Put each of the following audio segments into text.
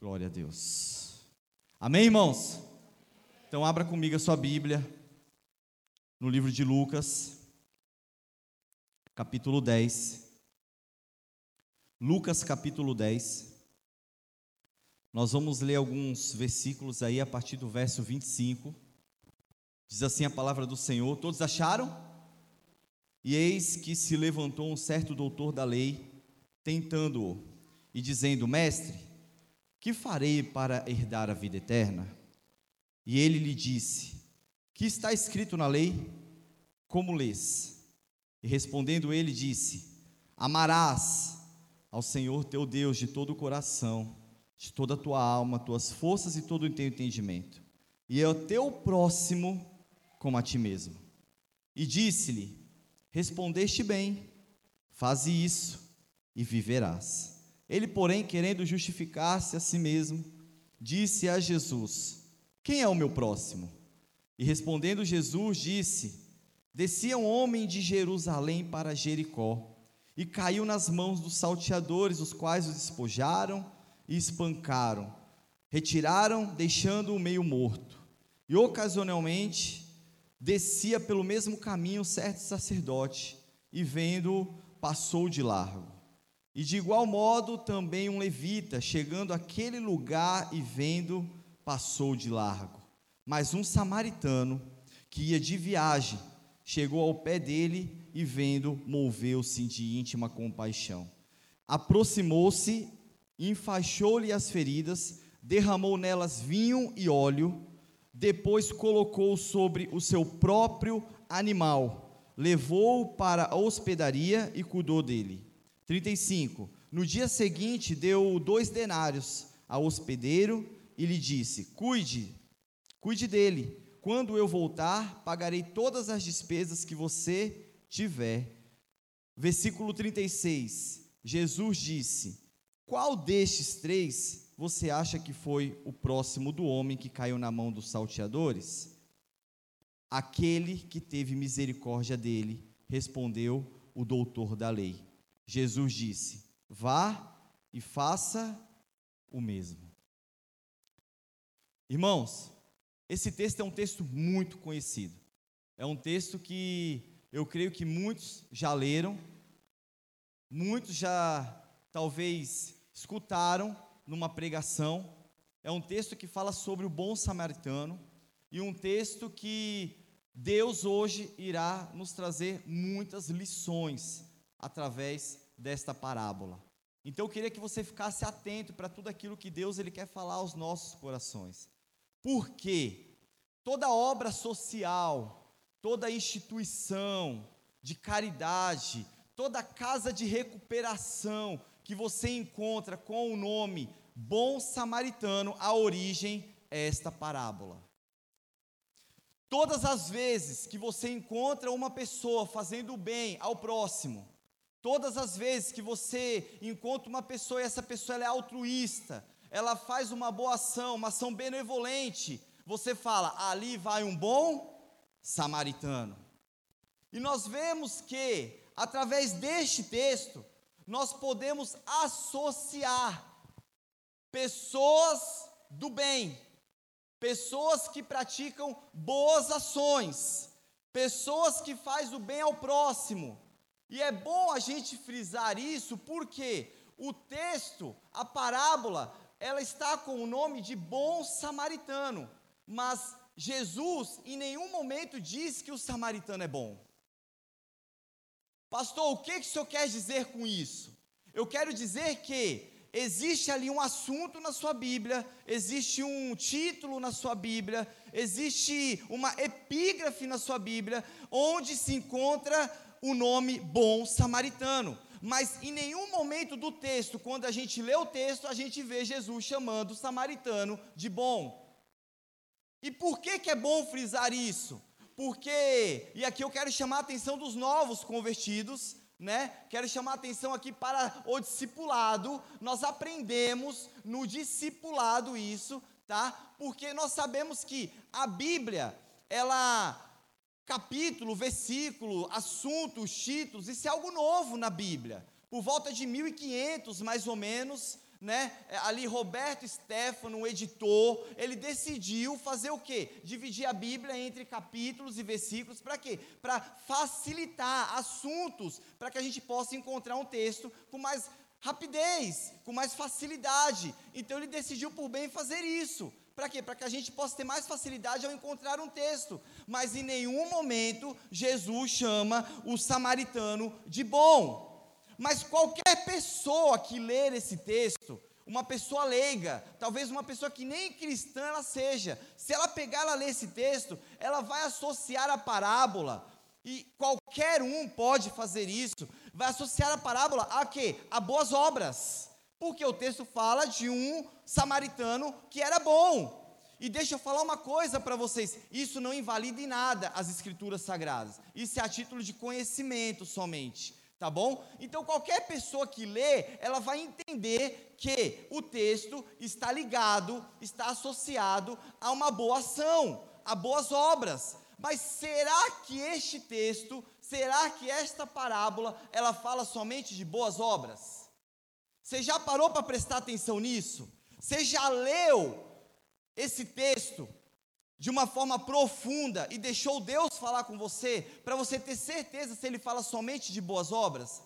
Glória a Deus. Amém, irmãos? Então, abra comigo a sua Bíblia no livro de Lucas, capítulo 10. Lucas, capítulo 10. Nós vamos ler alguns versículos aí a partir do verso 25. Diz assim a palavra do Senhor: Todos acharam? E eis que se levantou um certo doutor da lei, tentando-o, e dizendo: Mestre, que farei para herdar a vida eterna? E ele lhe disse: Que está escrito na lei? Como lês? E respondendo ele, disse: Amarás ao Senhor teu Deus de todo o coração, de toda a tua alma, tuas forças e todo o teu entendimento, e ao teu próximo como a ti mesmo. E disse-lhe: Respondeste bem, faze isso e viverás. Ele, porém, querendo justificar-se a si mesmo, disse a Jesus: Quem é o meu próximo? E respondendo Jesus, disse: Descia um homem de Jerusalém para Jericó e caiu nas mãos dos salteadores, os quais o despojaram e espancaram, retiraram, deixando-o meio morto. E ocasionalmente descia pelo mesmo caminho certo sacerdote, e vendo, passou de largo. E de igual modo também um levita, chegando àquele lugar e vendo, passou de largo. Mas um samaritano, que ia de viagem, chegou ao pé dele e vendo, moveu-se de íntima compaixão. Aproximou-se, enfaixou-lhe as feridas, derramou nelas vinho e óleo, depois colocou sobre o seu próprio animal, levou-o para a hospedaria e cuidou dele. 35. No dia seguinte, deu dois denários ao hospedeiro e lhe disse: Cuide, cuide dele. Quando eu voltar, pagarei todas as despesas que você tiver. Versículo 36. Jesus disse: Qual destes três você acha que foi o próximo do homem que caiu na mão dos salteadores? Aquele que teve misericórdia dele, respondeu o doutor da lei. Jesus disse: Vá e faça o mesmo. Irmãos, esse texto é um texto muito conhecido. É um texto que eu creio que muitos já leram, muitos já talvez escutaram numa pregação. É um texto que fala sobre o bom samaritano e um texto que Deus hoje irá nos trazer muitas lições através desta parábola. Então eu queria que você ficasse atento para tudo aquilo que Deus ele quer falar aos nossos corações. Porque toda obra social, toda instituição de caridade, toda casa de recuperação que você encontra com o nome Bom Samaritano, a origem é esta parábola. Todas as vezes que você encontra uma pessoa fazendo bem ao próximo, todas as vezes que você encontra uma pessoa e essa pessoa é altruísta, ela faz uma boa ação, uma ação benevolente, você fala, ali vai um bom samaritano. E nós vemos que, através deste texto, nós podemos associar pessoas do bem, pessoas que praticam boas ações, pessoas que fazem o bem ao próximo. E é bom a gente frisar isso porque o texto, a parábola, ela está com o nome de bom samaritano, mas Jesus em nenhum momento diz que o samaritano é bom. Pastor, o que, que o senhor quer dizer com isso? Eu quero dizer que existe ali um assunto na sua Bíblia, existe um título na sua Bíblia, existe uma epígrafe na sua Bíblia, onde se encontra o nome bom samaritano. Mas em nenhum momento do texto, quando a gente lê o texto, a gente vê Jesus chamando o samaritano de bom. E por que, que é bom frisar isso? Porque, e aqui eu quero chamar a atenção dos novos convertidos, né? Quero chamar a atenção aqui para o discipulado. Nós aprendemos no discipulado isso, tá? Porque nós sabemos que a Bíblia, ela capítulo, versículo, assunto, títulos, isso é algo novo na Bíblia. Por volta de 1500, mais ou menos, né? É, ali Roberto Stefano, o editor, ele decidiu fazer o quê? Dividir a Bíblia entre capítulos e versículos, para quê? Para facilitar assuntos, para que a gente possa encontrar um texto com mais rapidez, com mais facilidade. Então ele decidiu por bem fazer isso. Para quê? Para que a gente possa ter mais facilidade ao encontrar um texto. Mas em nenhum momento Jesus chama o samaritano de bom. Mas qualquer pessoa que ler esse texto, uma pessoa leiga, talvez uma pessoa que nem cristã ela seja, se ela pegar ela ler esse texto, ela vai associar a parábola, e qualquer um pode fazer isso, vai associar a parábola a quê? A boas obras. Porque o texto fala de um samaritano que era bom. E deixa eu falar uma coisa para vocês: isso não invalida em nada as escrituras sagradas. Isso é a título de conhecimento somente tá bom? Então qualquer pessoa que lê, ela vai entender que o texto está ligado, está associado a uma boa ação, a boas obras. Mas será que este texto, será que esta parábola, ela fala somente de boas obras? Você já parou para prestar atenção nisso? Você já leu esse texto de uma forma profunda e deixou Deus falar com você, para você ter certeza se ele fala somente de boas obras?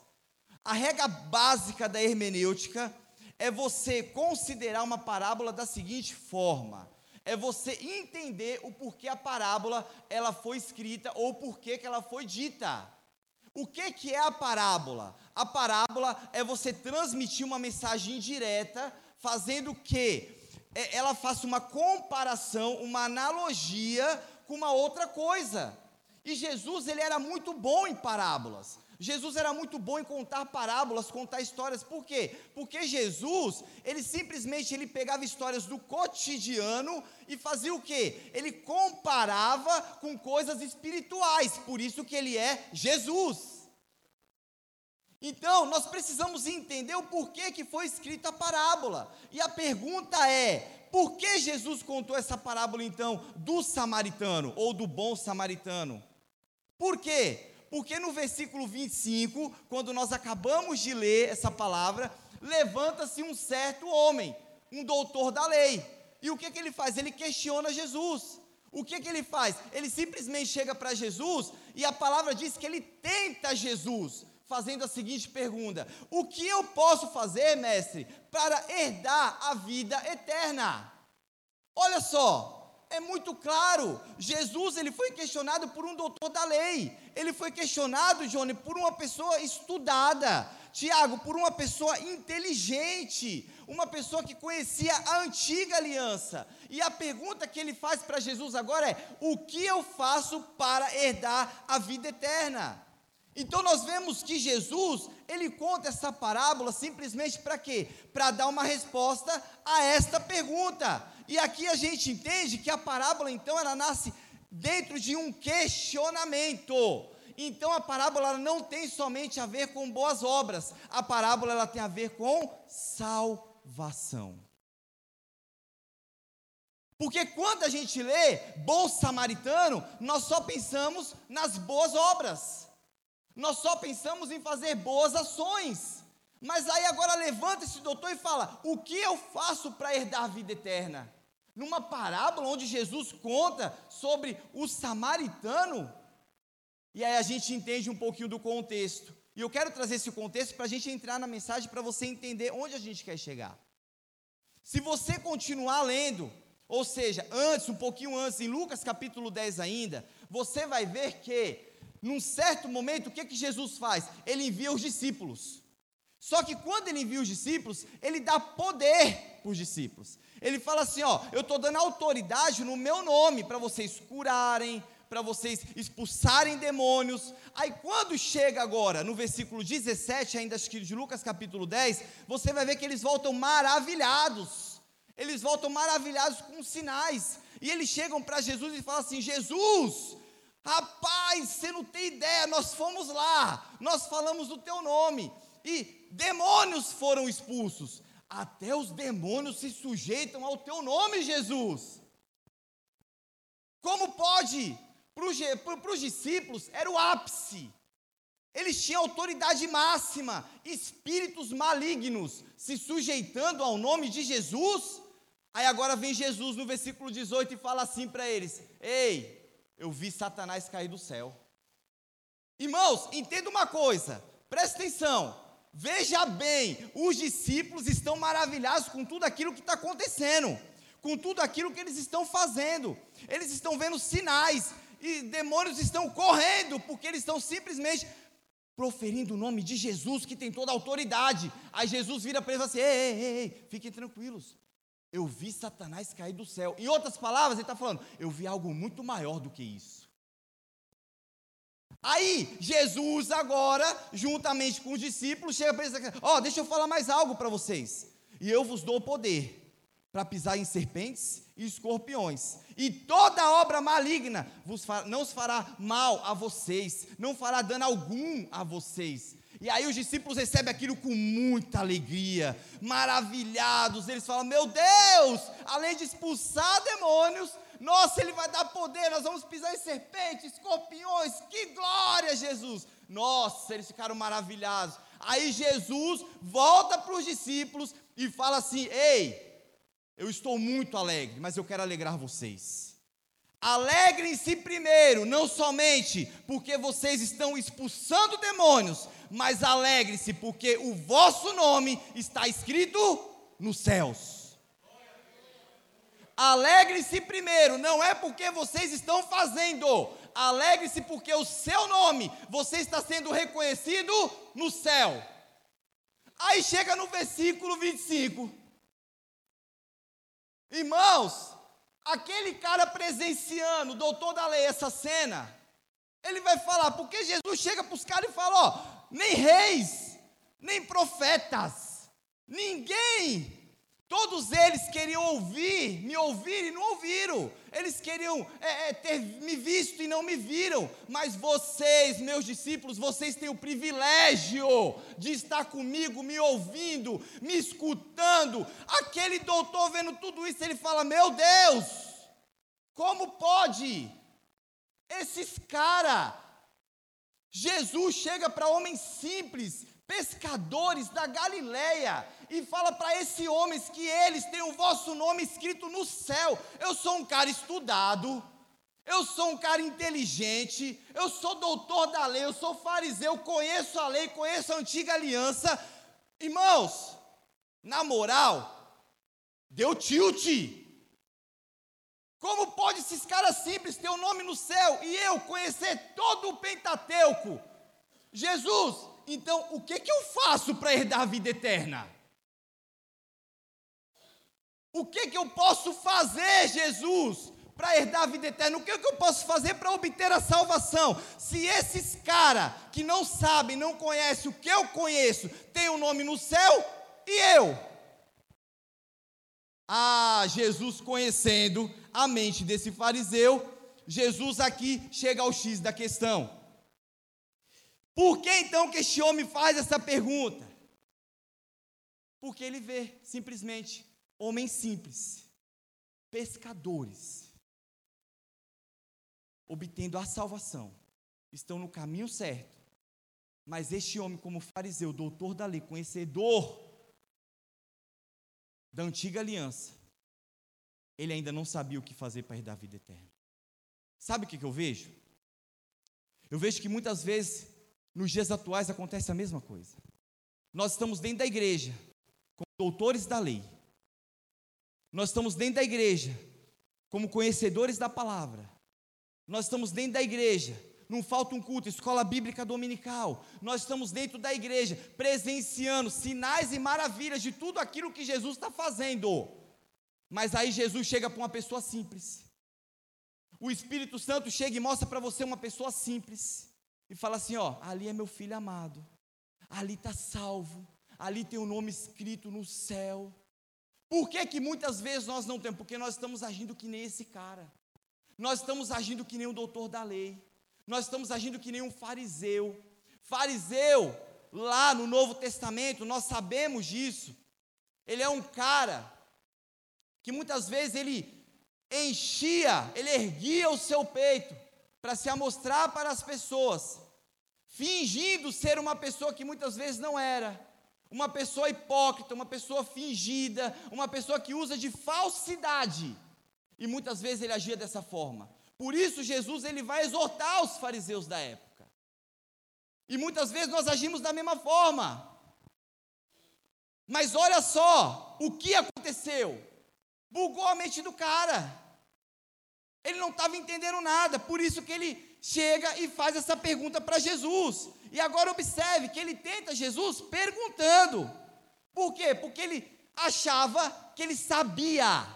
A regra básica da hermenêutica é você considerar uma parábola da seguinte forma: é você entender o porquê a parábola ela foi escrita ou porquê que ela foi dita. O que, que é a parábola? A parábola é você transmitir uma mensagem direta, fazendo que é, ela faça uma comparação, uma analogia com uma outra coisa. E Jesus, ele era muito bom em parábolas. Jesus era muito bom em contar parábolas, contar histórias. Por quê? Porque Jesus, ele simplesmente ele pegava histórias do cotidiano e fazia o quê? Ele comparava com coisas espirituais. Por isso que ele é Jesus. Então, nós precisamos entender o porquê que foi escrita a parábola. E a pergunta é: por que Jesus contou essa parábola então do samaritano ou do bom samaritano? Por quê? Porque no versículo 25, quando nós acabamos de ler essa palavra, levanta-se um certo homem, um doutor da lei. E o que, que ele faz? Ele questiona Jesus. O que, que ele faz? Ele simplesmente chega para Jesus e a palavra diz que ele tenta Jesus fazendo a seguinte pergunta: O que eu posso fazer, mestre, para herdar a vida eterna? Olha só, é muito claro. Jesus ele foi questionado por um doutor da lei. Ele foi questionado, Johnny, por uma pessoa estudada. Tiago, por uma pessoa inteligente, uma pessoa que conhecia a antiga aliança. E a pergunta que ele faz para Jesus agora é: o que eu faço para herdar a vida eterna? Então nós vemos que Jesus, ele conta essa parábola simplesmente para quê? Para dar uma resposta a esta pergunta. E aqui a gente entende que a parábola então ela nasce dentro de um questionamento. Então a parábola não tem somente a ver com boas obras, a parábola ela tem a ver com salvação. Porque quando a gente lê bom samaritano, nós só pensamos nas boas obras. Nós só pensamos em fazer boas ações. Mas aí agora levanta esse doutor e fala: o que eu faço para herdar a vida eterna? Numa parábola onde Jesus conta sobre o samaritano. E aí a gente entende um pouquinho do contexto. E eu quero trazer esse contexto para a gente entrar na mensagem, para você entender onde a gente quer chegar. Se você continuar lendo, ou seja, antes, um pouquinho antes, em Lucas capítulo 10 ainda, você vai ver que num certo momento, o que, que Jesus faz? Ele envia os discípulos. Só que quando ele envia os discípulos, ele dá poder para os discípulos. Ele fala assim: ó, eu estou dando autoridade no meu nome para vocês curarem, para vocês expulsarem demônios. Aí quando chega agora no versículo 17, ainda acho que de Lucas capítulo 10, você vai ver que eles voltam maravilhados. Eles voltam maravilhados com sinais. E eles chegam para Jesus e falam assim: Jesus, Rapaz, você não tem ideia, nós fomos lá, nós falamos o teu nome, e demônios foram expulsos. Até os demônios se sujeitam ao teu nome, Jesus. Como pode? Para os discípulos era o ápice. Eles tinham autoridade máxima, espíritos malignos se sujeitando ao nome de Jesus. Aí agora vem Jesus no versículo 18 e fala assim para eles: Ei, eu vi Satanás cair do céu. Irmãos, entenda uma coisa, presta atenção, veja bem, os discípulos estão maravilhados com tudo aquilo que está acontecendo, com tudo aquilo que eles estão fazendo, eles estão vendo sinais, e demônios estão correndo, porque eles estão simplesmente proferindo o nome de Jesus, que tem toda a autoridade. Aí Jesus vira para eles assim: ei, ei, ei, ei, fiquem tranquilos. Eu vi Satanás cair do céu. Em outras palavras, ele está falando: eu vi algo muito maior do que isso. Aí, Jesus agora, juntamente com os discípulos, chega para eles e Ó, deixa eu falar mais algo para vocês. E eu vos dou poder para pisar em serpentes e escorpiões. E toda obra maligna vos não os fará mal a vocês, não fará dano algum a vocês. E aí os discípulos recebem aquilo com muita alegria, maravilhados. Eles falam: Meu Deus, além de expulsar demônios, nossa, Ele vai dar poder, nós vamos pisar em serpentes, escorpiões, que glória, Jesus! Nossa, eles ficaram maravilhados. Aí Jesus volta para os discípulos e fala assim: Ei, eu estou muito alegre, mas eu quero alegrar vocês. Alegrem-se primeiro, não somente porque vocês estão expulsando demônios, mas alegrem-se porque o vosso nome está escrito nos céus. Alegre-se primeiro, não é porque vocês estão fazendo, alegre-se porque o seu nome, você está sendo reconhecido no céu. Aí chega no versículo 25. Irmãos, aquele cara presenciando, doutor da lei, essa cena, ele vai falar, porque Jesus chega para os caras e fala: ó, nem reis, nem profetas, ninguém Todos eles queriam ouvir, me ouvir e não ouviram. Eles queriam é, é, ter me visto e não me viram. Mas vocês, meus discípulos, vocês têm o privilégio de estar comigo, me ouvindo, me escutando. Aquele doutor vendo tudo isso, ele fala: Meu Deus, como pode? Esses caras. Jesus chega para homens simples, pescadores da Galileia, e fala para esses homens que eles têm o vosso nome escrito no céu. Eu sou um cara estudado, eu sou um cara inteligente, eu sou doutor da lei, eu sou fariseu, conheço a lei, conheço a antiga aliança. Irmãos, na moral, deu tilt. Como pode esses caras simples ter o um nome no céu e eu conhecer todo o Pentateuco? Jesus, então o que, que eu faço para herdar a vida eterna? O que, que eu posso fazer, Jesus, para herdar a vida eterna? O que, que eu posso fazer para obter a salvação? Se esses caras que não sabem, não conhecem o que eu conheço, têm o um nome no céu, e eu? Ah, Jesus conhecendo a mente desse fariseu, Jesus aqui chega ao X da questão. Por que então que este homem faz essa pergunta? Porque ele vê simplesmente homens simples, pescadores, obtendo a salvação, estão no caminho certo. Mas este homem, como fariseu, doutor da lei, conhecedor da antiga aliança, ele ainda não sabia o que fazer para herdar a vida eterna. Sabe o que, eu vejo? Eu vejo que muitas vezes, nos dias atuais, acontece a mesma coisa. Nós estamos dentro da igreja, como doutores da lei, nós estamos dentro da igreja, como conhecedores da palavra. Nós estamos dentro da igreja, não falta um culto, escola bíblica dominical. Nós estamos dentro da igreja, presenciando sinais e maravilhas de tudo aquilo que Jesus está fazendo. Mas aí Jesus chega para uma pessoa simples. O Espírito Santo chega e mostra para você uma pessoa simples. E fala assim: ó, ali é meu filho amado, ali está salvo, ali tem o um nome escrito no céu. Por que, que muitas vezes nós não temos? Porque nós estamos agindo que nem esse cara. Nós estamos agindo que nem o doutor da lei. Nós estamos agindo que nem um fariseu. Fariseu, lá no Novo Testamento, nós sabemos disso. Ele é um cara que muitas vezes ele enchia, ele erguia o seu peito para se amostrar para as pessoas. fingindo ser uma pessoa que muitas vezes não era, uma pessoa hipócrita, uma pessoa fingida, uma pessoa que usa de falsidade. E muitas vezes ele agia dessa forma. Por isso Jesus ele vai exortar os fariseus da época. E muitas vezes nós agimos da mesma forma. Mas olha só o que aconteceu. Bugou a mente do cara. Ele não estava entendendo nada, por isso que ele chega e faz essa pergunta para Jesus. E agora observe que ele tenta Jesus perguntando. Por quê? Porque ele achava que ele sabia.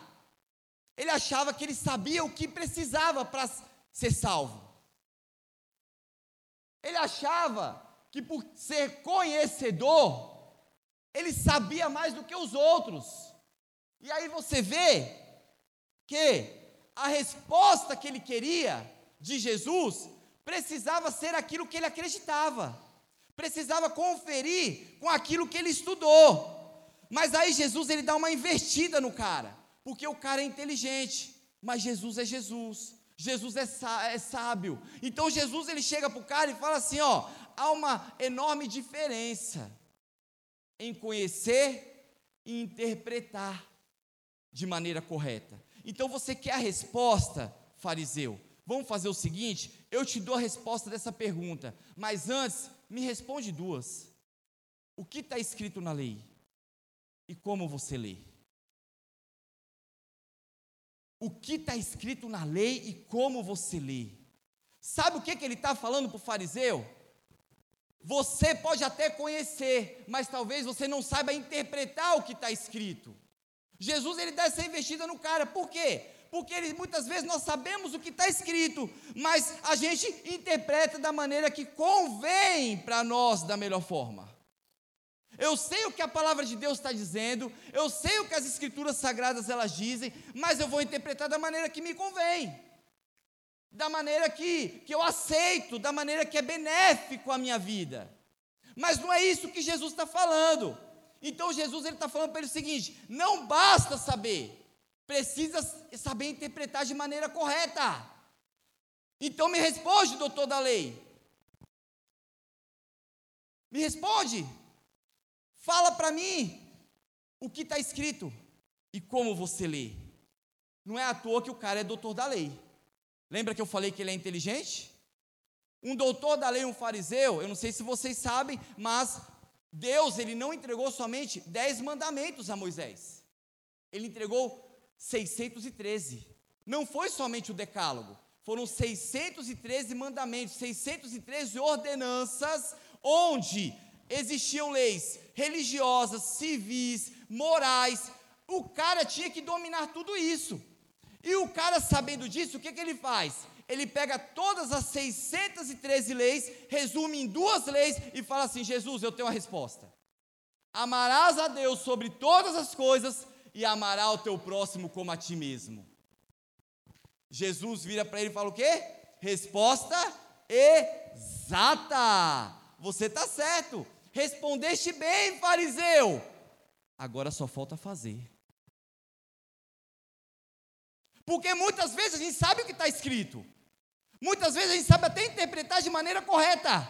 Ele achava que ele sabia o que precisava para ser salvo. Ele achava que por ser conhecedor, ele sabia mais do que os outros. E aí você vê que a resposta que ele queria de Jesus precisava ser aquilo que ele acreditava, precisava conferir com aquilo que ele estudou. Mas aí Jesus ele dá uma investida no cara, porque o cara é inteligente, mas Jesus é Jesus. Jesus é, é sábio. Então Jesus ele chega para o cara e fala assim: ó, há uma enorme diferença em conhecer e interpretar de maneira correta. Então você quer a resposta, fariseu? Vamos fazer o seguinte: eu te dou a resposta dessa pergunta, mas antes, me responde duas. O que está escrito na lei? E como você lê? O que está escrito na lei e como você lê? Sabe o que, que ele está falando para o fariseu? Você pode até conhecer, mas talvez você não saiba interpretar o que está escrito. Jesus ele dá essa investida no cara, por quê? Porque ele, muitas vezes nós sabemos o que está escrito, mas a gente interpreta da maneira que convém para nós da melhor forma. Eu sei o que a palavra de Deus está dizendo, eu sei o que as escrituras sagradas elas dizem, mas eu vou interpretar da maneira que me convém, da maneira que, que eu aceito, da maneira que é benéfico à minha vida. Mas não é isso que Jesus está falando. Então Jesus ele está falando para ele o seguinte: não basta saber, precisa saber interpretar de maneira correta. Então me responde, doutor da lei. Me responde. Fala para mim o que está escrito e como você lê. Não é à toa que o cara é doutor da lei. Lembra que eu falei que ele é inteligente? Um doutor da lei, um fariseu, eu não sei se vocês sabem, mas Deus ele não entregou somente dez mandamentos a Moisés. Ele entregou 613. Não foi somente o decálogo. Foram 613 mandamentos, 613 ordenanças, onde existiam leis religiosas, civis, morais. O cara tinha que dominar tudo isso. E o cara, sabendo disso, o que, que ele faz? ele pega todas as 613 leis, resume em duas leis e fala assim: Jesus, eu tenho a resposta. Amarás a Deus sobre todas as coisas e amará o teu próximo como a ti mesmo. Jesus vira para ele e fala o quê? Resposta exata. Você está certo. Respondeste bem, fariseu. Agora só falta fazer. Porque muitas vezes a gente sabe o que está escrito. Muitas vezes a gente sabe até interpretar de maneira correta,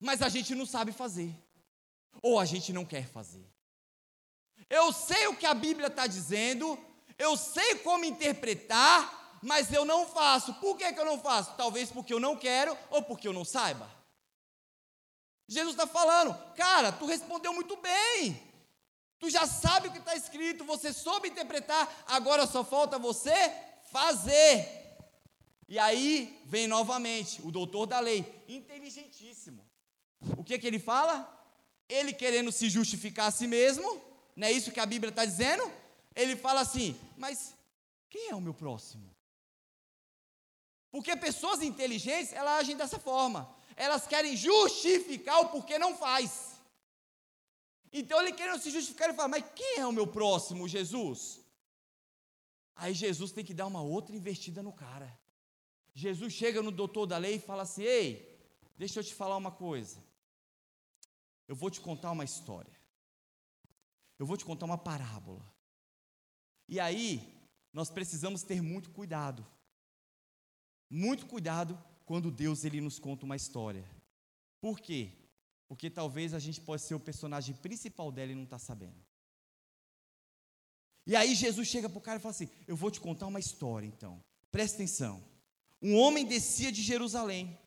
mas a gente não sabe fazer, ou a gente não quer fazer. Eu sei o que a Bíblia está dizendo, eu sei como interpretar, mas eu não faço. Por que, que eu não faço? Talvez porque eu não quero ou porque eu não saiba. Jesus está falando, cara, tu respondeu muito bem. Tu já sabe o que está escrito, você soube interpretar, agora só falta você fazer. E aí vem novamente o doutor da lei, inteligentíssimo. O que, que ele fala? Ele querendo se justificar a si mesmo, não é isso que a Bíblia está dizendo? Ele fala assim: mas quem é o meu próximo? Porque pessoas inteligentes, elas agem dessa forma. Elas querem justificar o porquê não faz. Então ele querendo se justificar, ele fala: Mas quem é o meu próximo, Jesus? Aí Jesus tem que dar uma outra investida no cara. Jesus chega no doutor da lei e fala assim: Ei, deixa eu te falar uma coisa. Eu vou te contar uma história. Eu vou te contar uma parábola. E aí, nós precisamos ter muito cuidado. Muito cuidado quando Deus ele nos conta uma história. Por quê? Porque talvez a gente possa ser o personagem principal dela e não está sabendo. E aí Jesus chega para o cara e fala assim: Eu vou te contar uma história então. Presta atenção. Um homem descia de Jerusalém.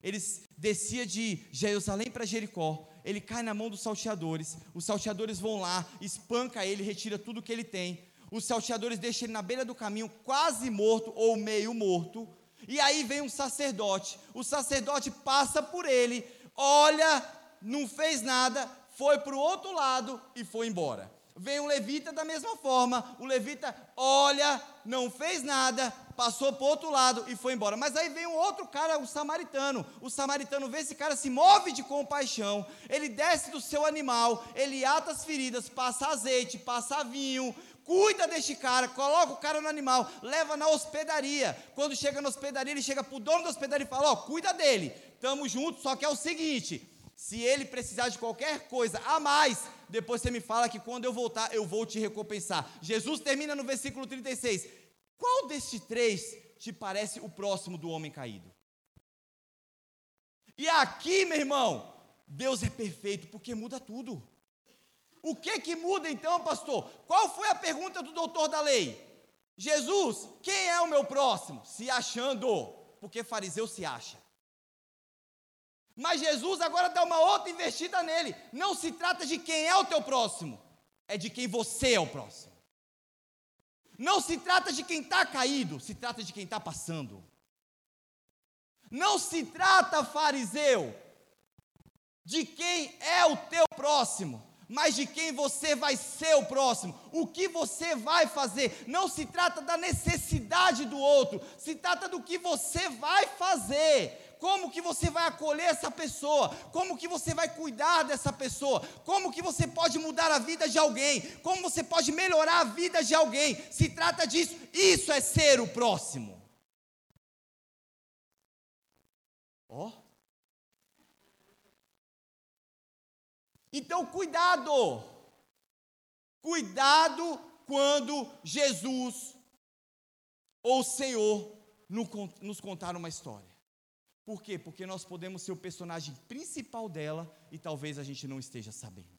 Ele descia de Jerusalém para Jericó. Ele cai na mão dos salteadores. Os salteadores vão lá, espanca ele, retira tudo que ele tem. Os salteadores deixam ele na beira do caminho, quase morto ou meio morto. E aí vem um sacerdote. O sacerdote passa por ele, olha, não fez nada, foi para o outro lado e foi embora. Vem um levita da mesma forma. O levita olha, não fez nada, passou para o outro lado e foi embora. Mas aí vem um outro cara, o samaritano. O samaritano vê esse cara, se move de compaixão. Ele desce do seu animal, ele ata as feridas, passa azeite, passa vinho, cuida deste cara, coloca o cara no animal, leva na hospedaria. Quando chega na hospedaria, ele chega para o dono da hospedaria e fala: Ó, oh, cuida dele, estamos juntos, só que é o seguinte: se ele precisar de qualquer coisa a mais, depois você me fala que quando eu voltar, eu vou te recompensar. Jesus termina no versículo 36. Qual destes três te parece o próximo do homem caído? E aqui, meu irmão, Deus é perfeito porque muda tudo. O que que muda então, pastor? Qual foi a pergunta do doutor da lei? Jesus, quem é o meu próximo? Se achando, porque fariseu se acha. Mas Jesus agora dá uma outra investida nele. Não se trata de quem é o teu próximo, é de quem você é o próximo. Não se trata de quem está caído, se trata de quem está passando. Não se trata, fariseu, de quem é o teu próximo, mas de quem você vai ser o próximo, o que você vai fazer. Não se trata da necessidade do outro, se trata do que você vai fazer como que você vai acolher essa pessoa, como que você vai cuidar dessa pessoa, como que você pode mudar a vida de alguém, como você pode melhorar a vida de alguém. Se trata disso, isso é ser o próximo. Ó. Oh. Então, cuidado. Cuidado quando Jesus ou o Senhor nos contar uma história. Por quê? Porque nós podemos ser o personagem principal dela e talvez a gente não esteja sabendo.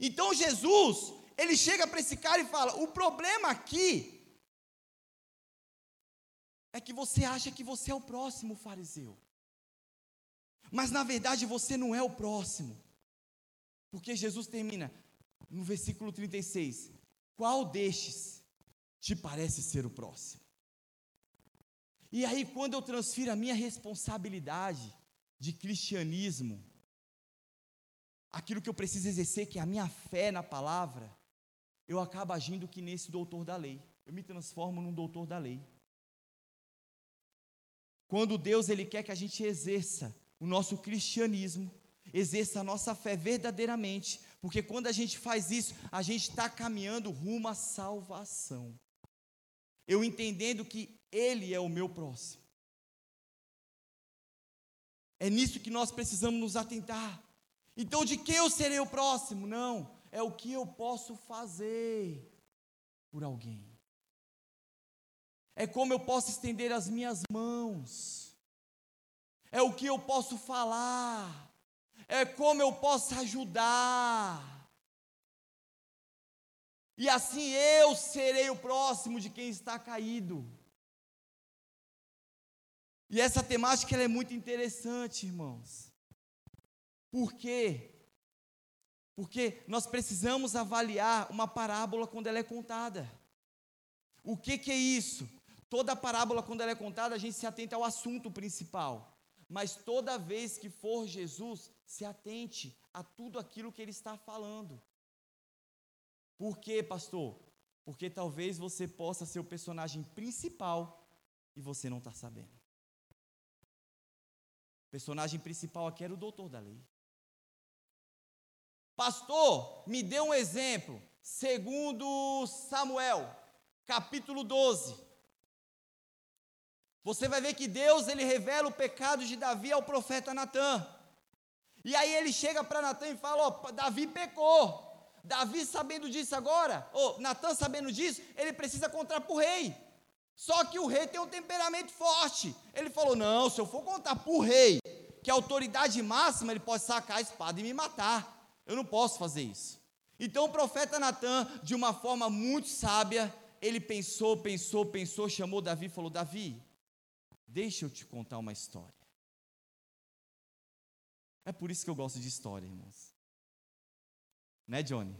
Então Jesus, ele chega para esse cara e fala: o problema aqui é que você acha que você é o próximo fariseu. Mas na verdade você não é o próximo. Porque Jesus termina no versículo 36: Qual destes te parece ser o próximo? E aí, quando eu transfiro a minha responsabilidade de cristianismo, aquilo que eu preciso exercer, que é a minha fé na palavra, eu acabo agindo que nesse doutor da lei. Eu me transformo num doutor da lei. Quando Deus ele quer que a gente exerça o nosso cristianismo, exerça a nossa fé verdadeiramente, porque quando a gente faz isso, a gente está caminhando rumo à salvação. Eu entendendo que ele é o meu próximo. É nisso que nós precisamos nos atentar. Então, de quem eu serei o próximo? Não, é o que eu posso fazer por alguém. É como eu posso estender as minhas mãos. É o que eu posso falar. É como eu posso ajudar. E assim eu serei o próximo de quem está caído. E essa temática é muito interessante, irmãos. Por quê? Porque nós precisamos avaliar uma parábola quando ela é contada. O que, que é isso? Toda parábola, quando ela é contada, a gente se atenta ao assunto principal. Mas toda vez que for Jesus, se atente a tudo aquilo que ele está falando. Por quê, pastor? Porque talvez você possa ser o personagem principal e você não está sabendo personagem principal aqui era o doutor da lei. Pastor, me dê um exemplo. Segundo Samuel, capítulo 12. Você vai ver que Deus ele revela o pecado de Davi ao profeta Natan. E aí ele chega para Natan e fala: Ó, oh, Davi pecou. Davi sabendo disso agora, ou oh, Natan sabendo disso, ele precisa contar para o rei. Só que o rei tem um temperamento forte. Ele falou: Não, se eu for contar para o rei que a autoridade máxima, ele pode sacar a espada e me matar. Eu não posso fazer isso. Então o profeta Natan, de uma forma muito sábia, ele pensou, pensou, pensou, chamou Davi e falou: Davi, deixa eu te contar uma história. É por isso que eu gosto de história, irmãos. Né, Johnny?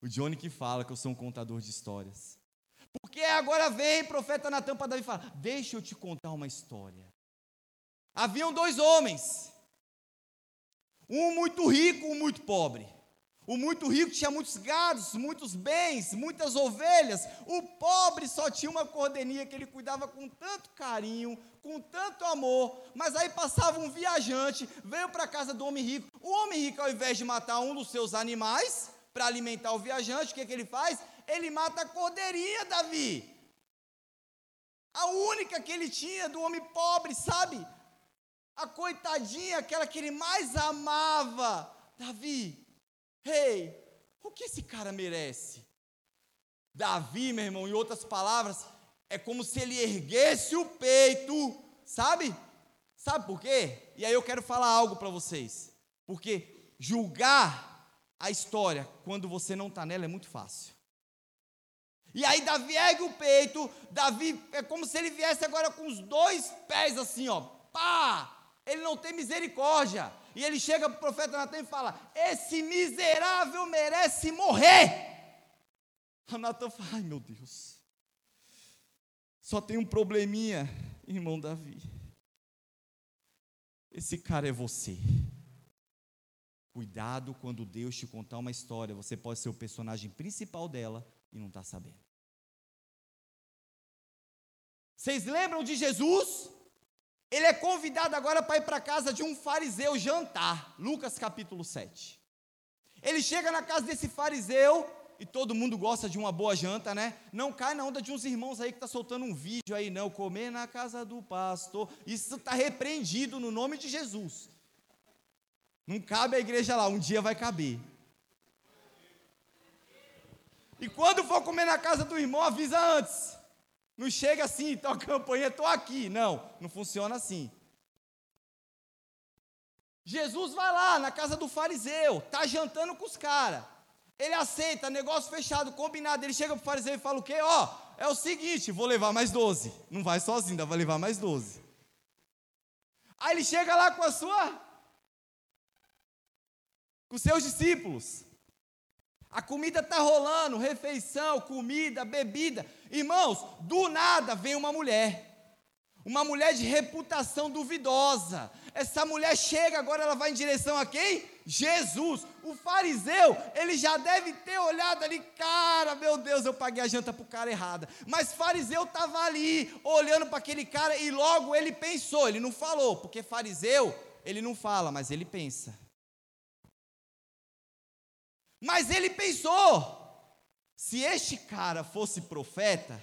O Johnny que fala que eu sou um contador de histórias. Porque agora vem profeta Natan para Davi e fala: Deixa eu te contar uma história. Haviam dois homens, um muito rico, um muito pobre. O muito rico tinha muitos gados, muitos bens, muitas ovelhas. O pobre só tinha uma cordeirinha que ele cuidava com tanto carinho, com tanto amor. Mas aí passava um viajante, veio para a casa do homem rico. O homem rico, ao invés de matar um dos seus animais para alimentar o viajante, o que, que ele faz? Ele mata a cordeirinha, Davi. A única que ele tinha do homem pobre, sabe? A coitadinha, aquela que ele mais amava. Davi, Ei, o que esse cara merece? Davi, meu irmão, em outras palavras, é como se ele erguesse o peito, sabe? Sabe por quê? E aí eu quero falar algo para vocês. Porque julgar a história quando você não está nela é muito fácil. E aí Davi ergue o peito, Davi é como se ele viesse agora com os dois pés assim, ó, pá! Ele não tem misericórdia. E ele chega para o profeta Natan e fala: Esse miserável merece morrer. A Natan fala: Ai meu Deus, só tem um probleminha, irmão Davi. Esse cara é você. Cuidado quando Deus te contar uma história, você pode ser o personagem principal dela e não está sabendo. Vocês lembram de Jesus? Ele é convidado agora para ir para a casa de um fariseu jantar. Lucas capítulo 7. Ele chega na casa desse fariseu, e todo mundo gosta de uma boa janta, né? Não cai na onda de uns irmãos aí que está soltando um vídeo aí, não. Comer na casa do pastor. Isso está repreendido no nome de Jesus. Não cabe a igreja lá, um dia vai caber. E quando for comer na casa do irmão, avisa antes. Não chega assim, então a campanha, estou aqui. Não, não funciona assim. Jesus vai lá na casa do fariseu, tá jantando com os caras. Ele aceita, negócio fechado, combinado. Ele chega pro fariseu e fala o quê? Ó, oh, é o seguinte, vou levar mais 12. Não vai sozinho, ainda vai levar mais 12. Aí ele chega lá com a sua com seus discípulos. A comida está rolando, refeição, comida, bebida. Irmãos, do nada vem uma mulher. Uma mulher de reputação duvidosa. Essa mulher chega, agora ela vai em direção a quem? Jesus. O fariseu, ele já deve ter olhado ali, cara, meu Deus, eu paguei a janta para o cara errada. Mas fariseu estava ali, olhando para aquele cara, e logo ele pensou, ele não falou, porque fariseu, ele não fala, mas ele pensa. Mas ele pensou: se este cara fosse profeta,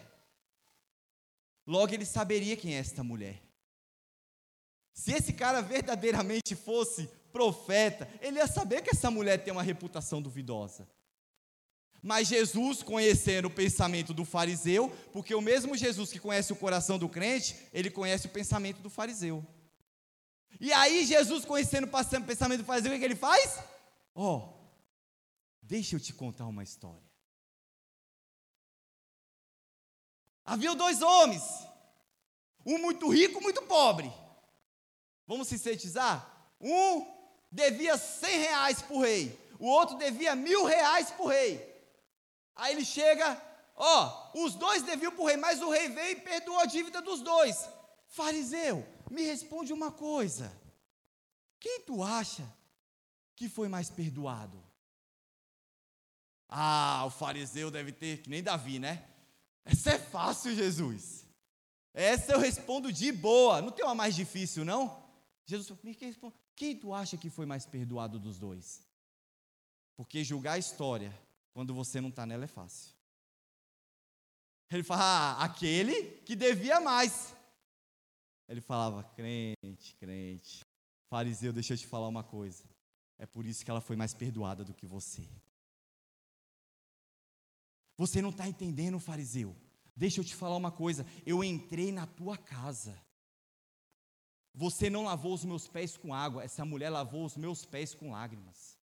logo ele saberia quem é esta mulher. Se esse cara verdadeiramente fosse profeta, ele ia saber que essa mulher tem uma reputação duvidosa. Mas Jesus, conhecendo o pensamento do fariseu, porque o mesmo Jesus que conhece o coração do crente, ele conhece o pensamento do fariseu. E aí, Jesus, conhecendo o pensamento do fariseu, o que ele faz? Ó, oh, Deixa eu te contar uma história. Havia dois homens, um muito rico, muito pobre. Vamos sintetizar? Um devia cem reais para o rei, o outro devia mil reais para o rei. Aí ele chega, ó, os dois deviam para o rei, mas o rei veio e perdoou a dívida dos dois. Fariseu, me responde uma coisa: quem tu acha que foi mais perdoado? Ah, o fariseu deve ter, que nem Davi, né? Essa é fácil, Jesus. Essa eu respondo de boa. Não tem uma mais difícil, não? Jesus falou, quem, quem tu acha que foi mais perdoado dos dois? Porque julgar a história, quando você não está nela, é fácil. Ele fala, ah, aquele que devia mais. Ele falava, crente, crente. Fariseu, deixa eu te falar uma coisa. É por isso que ela foi mais perdoada do que você. Você não está entendendo, fariseu. Deixa eu te falar uma coisa, eu entrei na tua casa. Você não lavou os meus pés com água, essa mulher lavou os meus pés com lágrimas.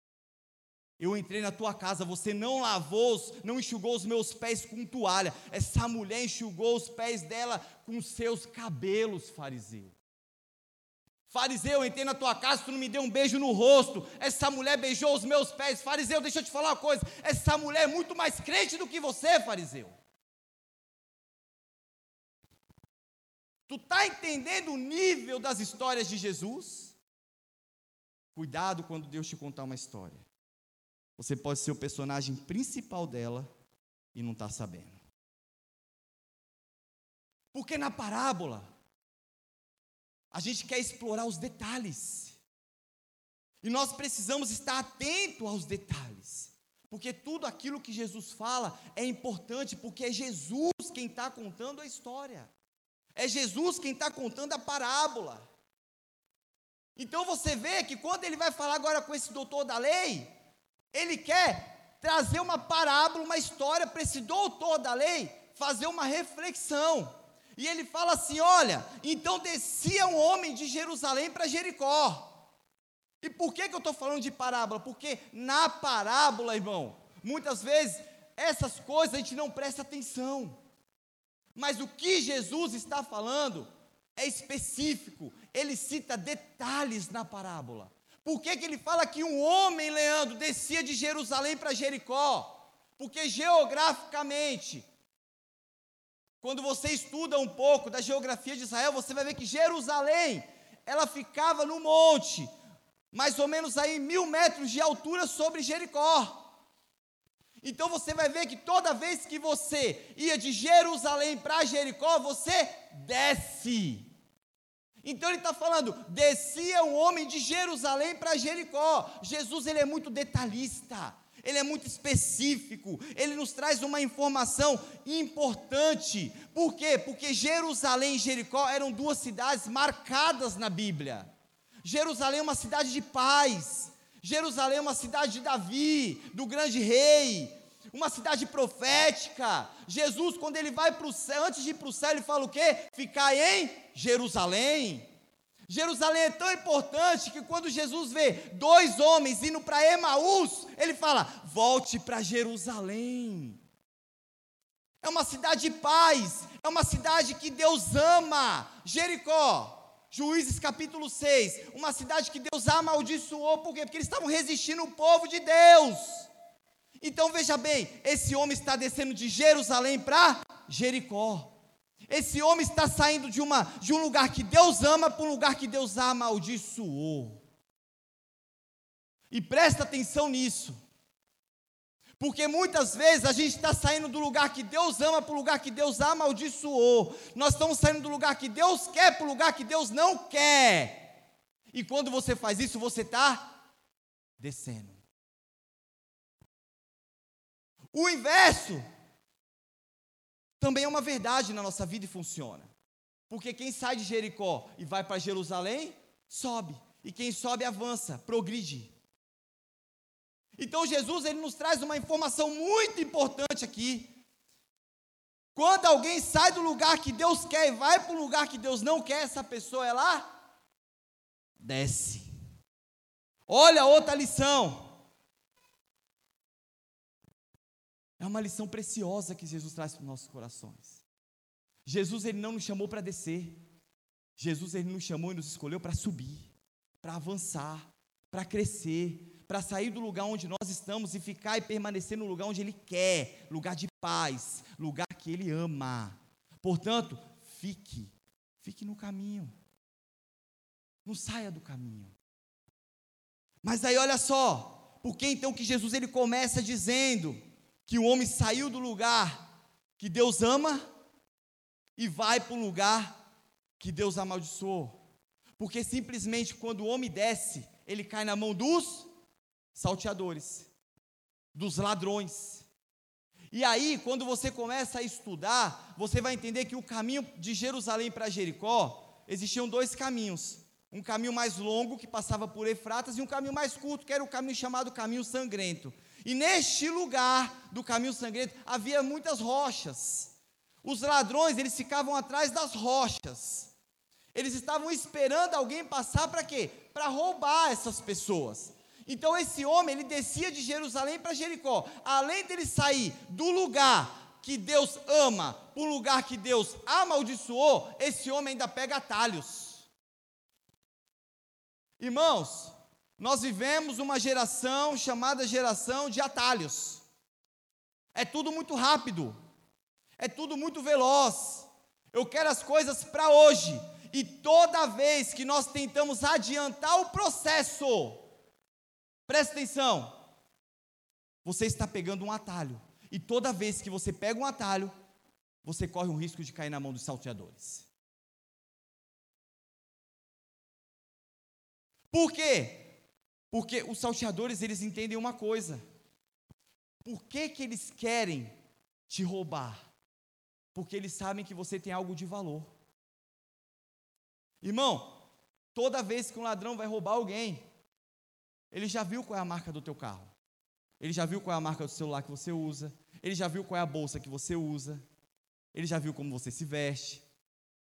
Eu entrei na tua casa, você não lavou, não enxugou os meus pés com toalha. Essa mulher enxugou os pés dela com seus cabelos, fariseu. Fariseu, eu entrei na tua casa, tu não me deu um beijo no rosto. Essa mulher beijou os meus pés. Fariseu, deixa eu te falar uma coisa. Essa mulher é muito mais crente do que você, fariseu. Tu está entendendo o nível das histórias de Jesus? Cuidado quando Deus te contar uma história. Você pode ser o personagem principal dela e não está sabendo. Porque na parábola, a gente quer explorar os detalhes. E nós precisamos estar atento aos detalhes. Porque tudo aquilo que Jesus fala é importante, porque é Jesus quem está contando a história. É Jesus quem está contando a parábola. Então você vê que quando ele vai falar agora com esse doutor da lei, ele quer trazer uma parábola, uma história para esse doutor da lei fazer uma reflexão. E ele fala assim: olha, então descia um homem de Jerusalém para Jericó. E por que, que eu estou falando de parábola? Porque na parábola, irmão, muitas vezes essas coisas a gente não presta atenção. Mas o que Jesus está falando é específico, ele cita detalhes na parábola. Por que, que ele fala que um homem, Leandro, descia de Jerusalém para Jericó? Porque geograficamente, quando você estuda um pouco da geografia de Israel, você vai ver que Jerusalém, ela ficava no monte, mais ou menos aí mil metros de altura sobre Jericó. Então você vai ver que toda vez que você ia de Jerusalém para Jericó, você desce. Então ele está falando, descia um homem de Jerusalém para Jericó. Jesus ele é muito detalhista, ele é muito específico, ele nos traz uma informação importante. Por quê? Porque Jerusalém e Jericó eram duas cidades marcadas na Bíblia. Jerusalém é uma cidade de paz. Jerusalém é uma cidade de Davi, do grande rei, uma cidade profética. Jesus, quando ele vai para o céu, antes de ir para o céu, ele fala o quê? Ficar em Jerusalém. Jerusalém é tão importante que quando Jesus vê dois homens indo para Emaús, ele fala: volte para Jerusalém. É uma cidade de paz, é uma cidade que Deus ama. Jericó, Juízes capítulo 6, uma cidade que Deus amaldiçoou, por quê? Porque eles estavam resistindo o povo de Deus. Então veja bem, esse homem está descendo de Jerusalém para Jericó. Esse homem está saindo de, uma, de um lugar que Deus ama para um lugar que Deus amaldiçoou. E presta atenção nisso. Porque muitas vezes a gente está saindo do lugar que Deus ama para o lugar que Deus amaldiçoou. Nós estamos saindo do lugar que Deus quer para o lugar que Deus não quer. E quando você faz isso, você está descendo. O inverso também é uma verdade na nossa vida e funciona. Porque quem sai de Jericó e vai para Jerusalém, sobe. E quem sobe avança, progride. Então Jesus ele nos traz uma informação muito importante aqui. Quando alguém sai do lugar que Deus quer e vai para o lugar que Deus não quer, essa pessoa é lá desce. Olha outra lição. É uma lição preciosa que Jesus traz para os nossos corações. Jesus ele não nos chamou para descer. Jesus ele nos chamou e nos escolheu para subir, para avançar, para crescer, para sair do lugar onde nós estamos e ficar e permanecer no lugar onde ele quer, lugar de paz, lugar que ele ama. Portanto, fique, fique no caminho. Não saia do caminho. Mas aí olha só, por que então que Jesus ele começa dizendo: que o homem saiu do lugar que Deus ama e vai para o lugar que Deus amaldiçoou. Porque simplesmente quando o homem desce, ele cai na mão dos salteadores, dos ladrões. E aí, quando você começa a estudar, você vai entender que o caminho de Jerusalém para Jericó, existiam dois caminhos. Um caminho mais longo, que passava por Efratas, e um caminho mais curto, que era o caminho chamado caminho sangrento. E neste lugar do caminho sangrento havia muitas rochas. Os ladrões, eles ficavam atrás das rochas. Eles estavam esperando alguém passar para quê? Para roubar essas pessoas. Então esse homem, ele descia de Jerusalém para Jericó. Além dele sair do lugar que Deus ama para o lugar que Deus amaldiçoou, esse homem ainda pega atalhos. Irmãos, nós vivemos uma geração chamada geração de atalhos. É tudo muito rápido. É tudo muito veloz. Eu quero as coisas para hoje. E toda vez que nós tentamos adiantar o processo, presta atenção, você está pegando um atalho. E toda vez que você pega um atalho, você corre o risco de cair na mão dos salteadores. Por quê? Porque os salteadores, eles entendem uma coisa. Por que, que eles querem te roubar? Porque eles sabem que você tem algo de valor. Irmão, toda vez que um ladrão vai roubar alguém, ele já viu qual é a marca do teu carro. Ele já viu qual é a marca do celular que você usa. Ele já viu qual é a bolsa que você usa. Ele já viu como você se veste.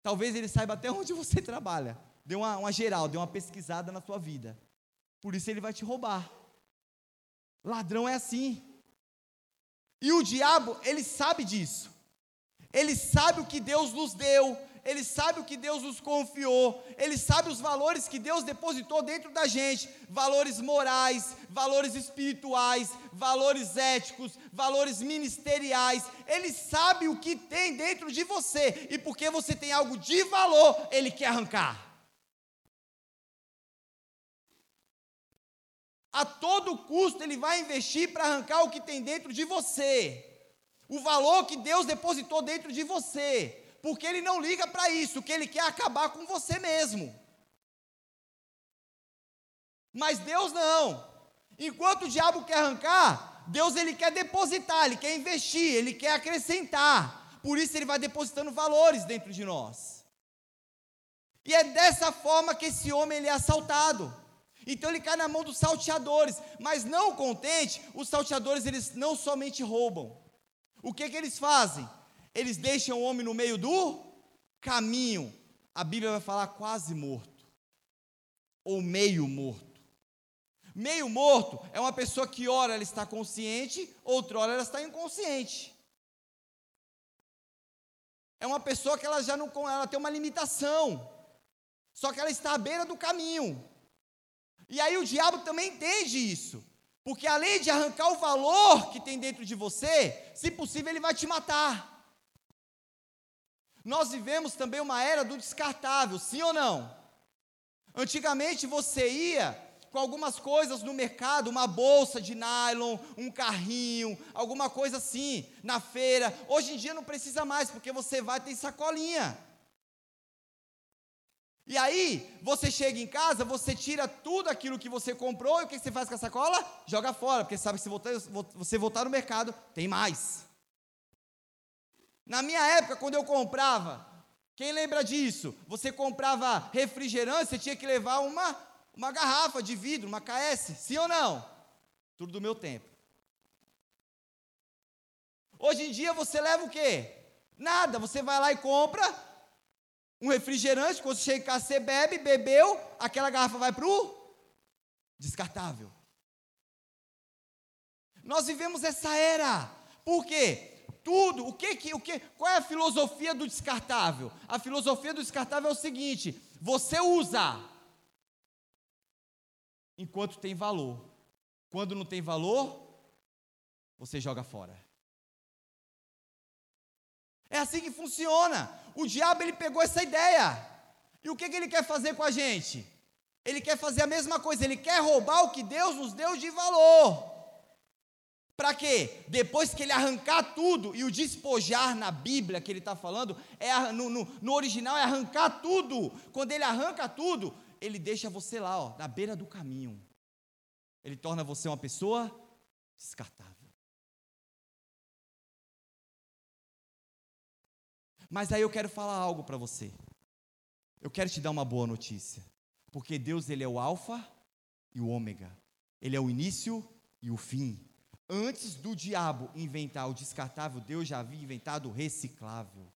Talvez ele saiba até onde você trabalha. Deu uma, uma geral, deu uma pesquisada na tua vida. Por isso ele vai te roubar. Ladrão é assim. E o diabo, ele sabe disso. Ele sabe o que Deus nos deu, ele sabe o que Deus nos confiou, ele sabe os valores que Deus depositou dentro da gente valores morais, valores espirituais, valores éticos, valores ministeriais. Ele sabe o que tem dentro de você e porque você tem algo de valor, ele quer arrancar. A todo custo ele vai investir para arrancar o que tem dentro de você. O valor que Deus depositou dentro de você porque ele não liga para isso, que ele quer acabar com você mesmo. Mas Deus não. Enquanto o diabo quer arrancar, Deus ele quer depositar, ele quer investir, ele quer acrescentar. Por isso ele vai depositando valores dentro de nós. E é dessa forma que esse homem ele é assaltado. Então ele cai na mão dos salteadores, mas não contente, os salteadores eles não somente roubam. O que que eles fazem? eles deixam o homem no meio do caminho. A Bíblia vai falar quase morto, ou meio morto. Meio morto é uma pessoa que, ora, ela está consciente, outra hora ela está inconsciente. É uma pessoa que ela já não ela tem uma limitação. Só que ela está à beira do caminho. E aí o diabo também entende isso. Porque além de arrancar o valor que tem dentro de você, se possível ele vai te matar. Nós vivemos também uma era do descartável, sim ou não? Antigamente você ia com algumas coisas no mercado, uma bolsa de nylon, um carrinho, alguma coisa assim, na feira. Hoje em dia não precisa mais, porque você vai ter sacolinha. E aí, você chega em casa, você tira tudo aquilo que você comprou e o que você faz com a sacola? Joga fora, porque sabe que se você voltar no mercado, tem mais. Na minha época, quando eu comprava, quem lembra disso? Você comprava refrigerante, você tinha que levar uma, uma garrafa de vidro, uma KS, sim ou não? Tudo do meu tempo. Hoje em dia você leva o quê? Nada, você vai lá e compra um refrigerante, quando você chega em casa você bebe, bebeu, aquela garrafa vai para o descartável. Nós vivemos essa era. Por quê? tudo. O que que o que qual é a filosofia do descartável? A filosofia do descartável é o seguinte: você usa enquanto tem valor. Quando não tem valor, você joga fora. É assim que funciona. O diabo ele pegou essa ideia. E o que, que ele quer fazer com a gente? Ele quer fazer a mesma coisa, ele quer roubar o que Deus nos deu de valor. Para quê? Depois que ele arrancar tudo, e o despojar na Bíblia que ele está falando, é, no, no, no, original é arrancar tudo. Quando ele arranca tudo, ele deixa você lá, ó, na beira do caminho. Ele torna você uma pessoa descartável. Mas aí eu quero falar algo para você. Eu quero te dar uma boa notícia. Porque Deus, ele é o alfa e o ômega. Ele é o início e o fim. Antes do diabo inventar o descartável, Deus já havia inventado o reciclável.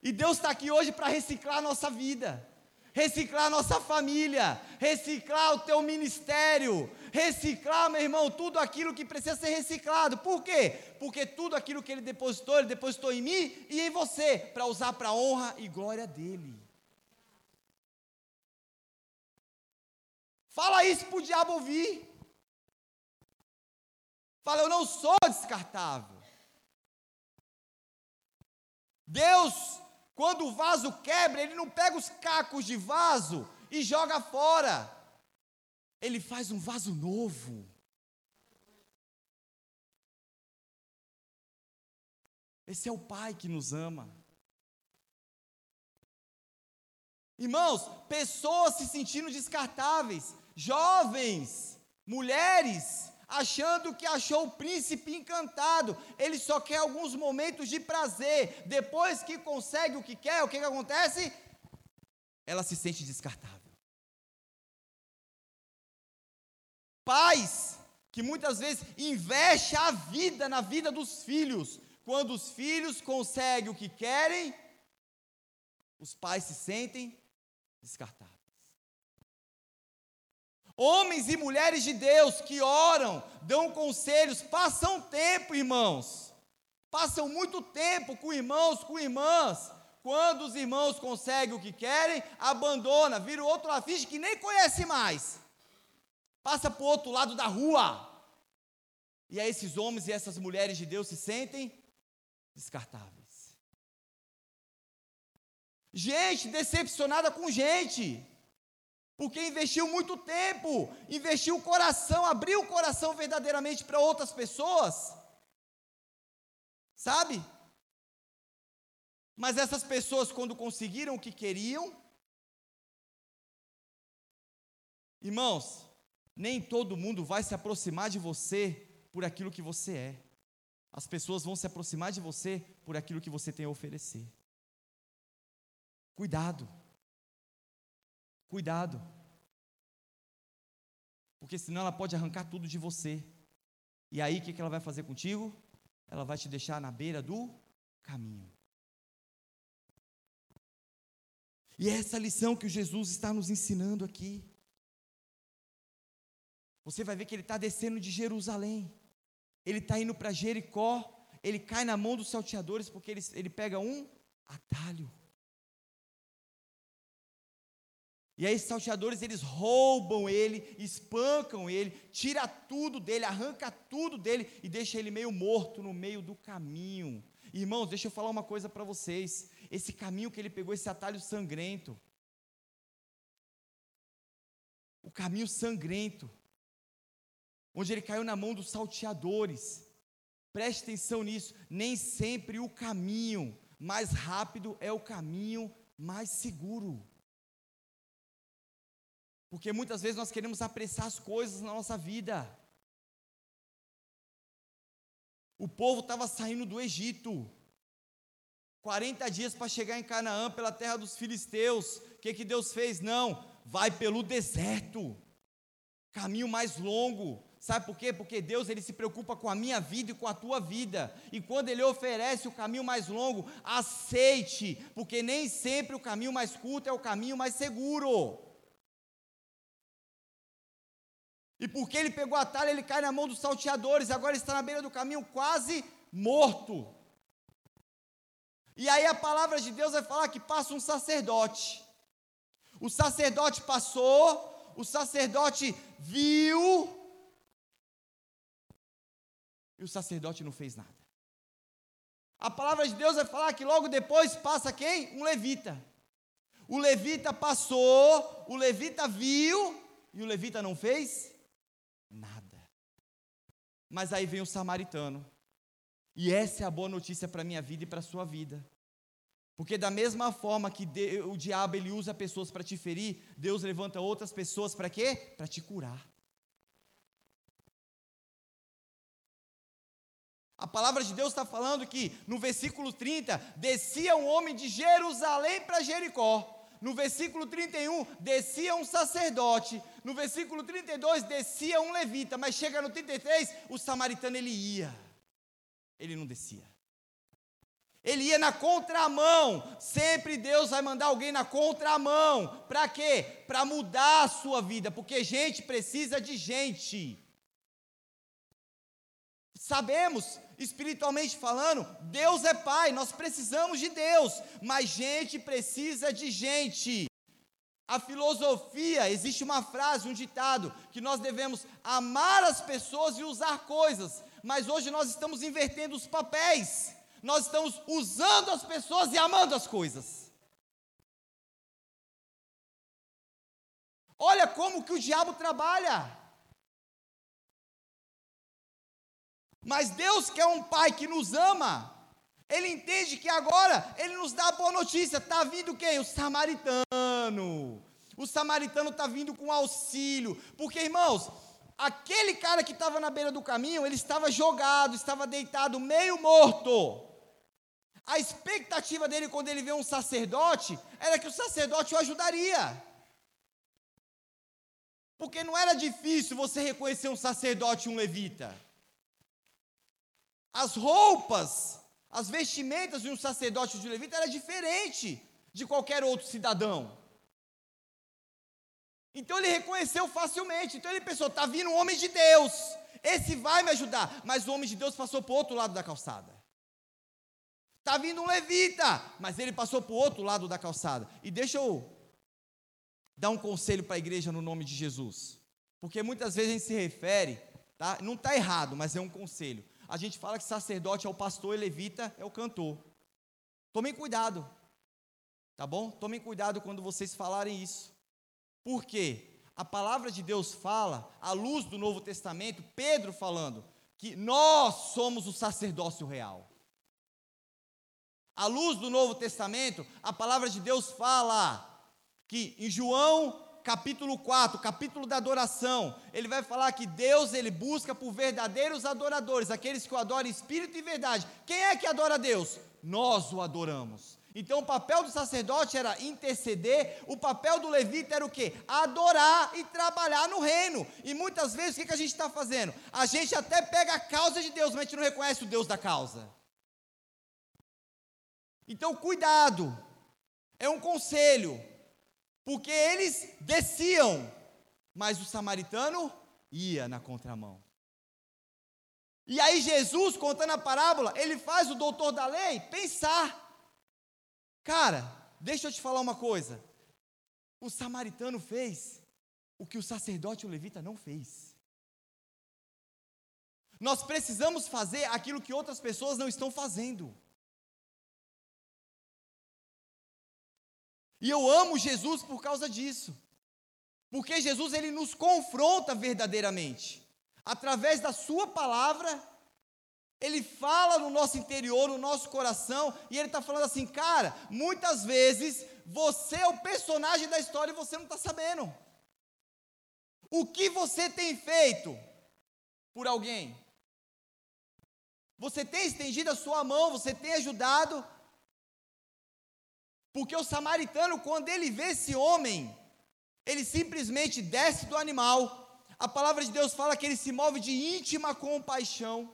E Deus está aqui hoje para reciclar a nossa vida, reciclar nossa família, reciclar o teu ministério, reciclar, meu irmão, tudo aquilo que precisa ser reciclado. Por quê? Porque tudo aquilo que Ele depositou, Ele depositou em mim e em você, para usar para a honra e glória dEle. Fala isso para o diabo ouvir. Fala, eu não sou descartável. Deus quando o vaso quebra, ele não pega os cacos de vaso e joga fora. Ele faz um vaso novo. Esse é o Pai que nos ama. Irmãos, pessoas se sentindo descartáveis, jovens, mulheres, achando que achou o príncipe encantado. Ele só quer alguns momentos de prazer. Depois que consegue o que quer, o que, que acontece? Ela se sente descartável. Pais que muitas vezes investem a vida na vida dos filhos. Quando os filhos conseguem o que querem, os pais se sentem descartáveis. Homens e mulheres de Deus que oram, dão conselhos, passam tempo, irmãos. Passam muito tempo com irmãos, com irmãs. Quando os irmãos conseguem o que querem, abandona, vira outro afiste que nem conhece mais. Passa para o outro lado da rua. E aí esses homens e essas mulheres de Deus se sentem descartáveis. Gente decepcionada com gente porque investiu muito tempo, investiu o coração, abriu o coração verdadeiramente para outras pessoas. Sabe? Mas essas pessoas, quando conseguiram o que queriam, irmãos, nem todo mundo vai se aproximar de você por aquilo que você é. As pessoas vão se aproximar de você por aquilo que você tem a oferecer. Cuidado. Cuidado. Porque senão ela pode arrancar tudo de você. E aí o que ela vai fazer contigo? Ela vai te deixar na beira do caminho. E é essa lição que Jesus está nos ensinando aqui. Você vai ver que ele está descendo de Jerusalém. Ele está indo para Jericó. Ele cai na mão dos salteadores porque ele, ele pega um atalho. E aí, esses salteadores, eles roubam ele, espancam ele, tira tudo dele, arranca tudo dele e deixa ele meio morto no meio do caminho. Irmãos, deixa eu falar uma coisa para vocês. Esse caminho que ele pegou, esse atalho sangrento, o caminho sangrento, onde ele caiu na mão dos salteadores. Preste atenção nisso. Nem sempre o caminho mais rápido é o caminho mais seguro. Porque muitas vezes nós queremos apressar as coisas na nossa vida. O povo estava saindo do Egito. 40 dias para chegar em Canaã, pela terra dos filisteus. O que, que Deus fez? Não, vai pelo deserto. Caminho mais longo. Sabe por quê? Porque Deus ele se preocupa com a minha vida e com a tua vida. E quando ele oferece o caminho mais longo, aceite, porque nem sempre o caminho mais curto é o caminho mais seguro. E porque ele pegou a talha, ele cai na mão dos salteadores, agora está na beira do caminho quase morto. E aí a palavra de Deus vai falar que passa um sacerdote. O sacerdote passou, o sacerdote viu, e o sacerdote não fez nada. A palavra de Deus vai falar que logo depois passa quem? Um levita. O levita passou, o levita viu, e o levita não fez. Mas aí vem o samaritano. E essa é a boa notícia para a minha vida e para a sua vida. Porque da mesma forma que o diabo ele usa pessoas para te ferir, Deus levanta outras pessoas para quê? Para te curar. A palavra de Deus está falando que no versículo 30, descia um homem de Jerusalém para Jericó. No versículo 31, descia um sacerdote. No versículo 32, descia um levita. Mas chega no 33, o samaritano ele ia. Ele não descia. Ele ia na contramão. Sempre Deus vai mandar alguém na contramão. Para quê? Para mudar a sua vida. Porque gente precisa de gente. Sabemos, espiritualmente falando, Deus é Pai, nós precisamos de Deus, mas gente precisa de gente. A filosofia, existe uma frase, um ditado, que nós devemos amar as pessoas e usar coisas, mas hoje nós estamos invertendo os papéis, nós estamos usando as pessoas e amando as coisas. Olha como que o diabo trabalha. Mas Deus, que é um pai que nos ama, ele entende que agora ele nos dá a boa notícia. Está vindo quem? O samaritano. O samaritano está vindo com auxílio. Porque, irmãos, aquele cara que estava na beira do caminho, ele estava jogado, estava deitado, meio morto. A expectativa dele quando ele vê um sacerdote era que o sacerdote o ajudaria. Porque não era difícil você reconhecer um sacerdote e um levita. As roupas, as vestimentas de um sacerdote de levita era diferente de qualquer outro cidadão. Então ele reconheceu facilmente. Então ele pensou: está vindo um homem de Deus. Esse vai me ajudar. Mas o homem de Deus passou para o outro lado da calçada. Está vindo um levita, mas ele passou para o outro lado da calçada. E deixa eu dar um conselho para a igreja no nome de Jesus. Porque muitas vezes a gente se refere, tá? não está errado, mas é um conselho a gente fala que sacerdote é o pastor e levita é o cantor. Tomem cuidado, tá bom? Tomem cuidado quando vocês falarem isso. Por quê? A palavra de Deus fala, à luz do Novo Testamento, Pedro falando, que nós somos o sacerdócio real. À luz do Novo Testamento, a palavra de Deus fala que em João capítulo 4, capítulo da adoração, ele vai falar que Deus ele busca por verdadeiros adoradores, aqueles que o adoram em espírito e verdade. Quem é que adora a Deus? Nós o adoramos. Então o papel do sacerdote era interceder, o papel do levita era o quê? Adorar e trabalhar no reino. E muitas vezes o que, que a gente está fazendo? A gente até pega a causa de Deus, mas a gente não reconhece o Deus da causa. Então cuidado, é um conselho porque eles desciam, mas o samaritano ia na contramão. E aí Jesus, contando a parábola, ele faz o doutor da lei pensar. Cara, deixa eu te falar uma coisa. O samaritano fez o que o sacerdote o levita não fez. Nós precisamos fazer aquilo que outras pessoas não estão fazendo. E eu amo Jesus por causa disso. Porque Jesus ele nos confronta verdadeiramente. Através da sua palavra, ele fala no nosso interior, no nosso coração, e ele está falando assim, cara, muitas vezes você é o personagem da história e você não está sabendo. O que você tem feito por alguém? Você tem estendido a sua mão, você tem ajudado, porque o samaritano, quando ele vê esse homem, ele simplesmente desce do animal. A palavra de Deus fala que ele se move de íntima compaixão.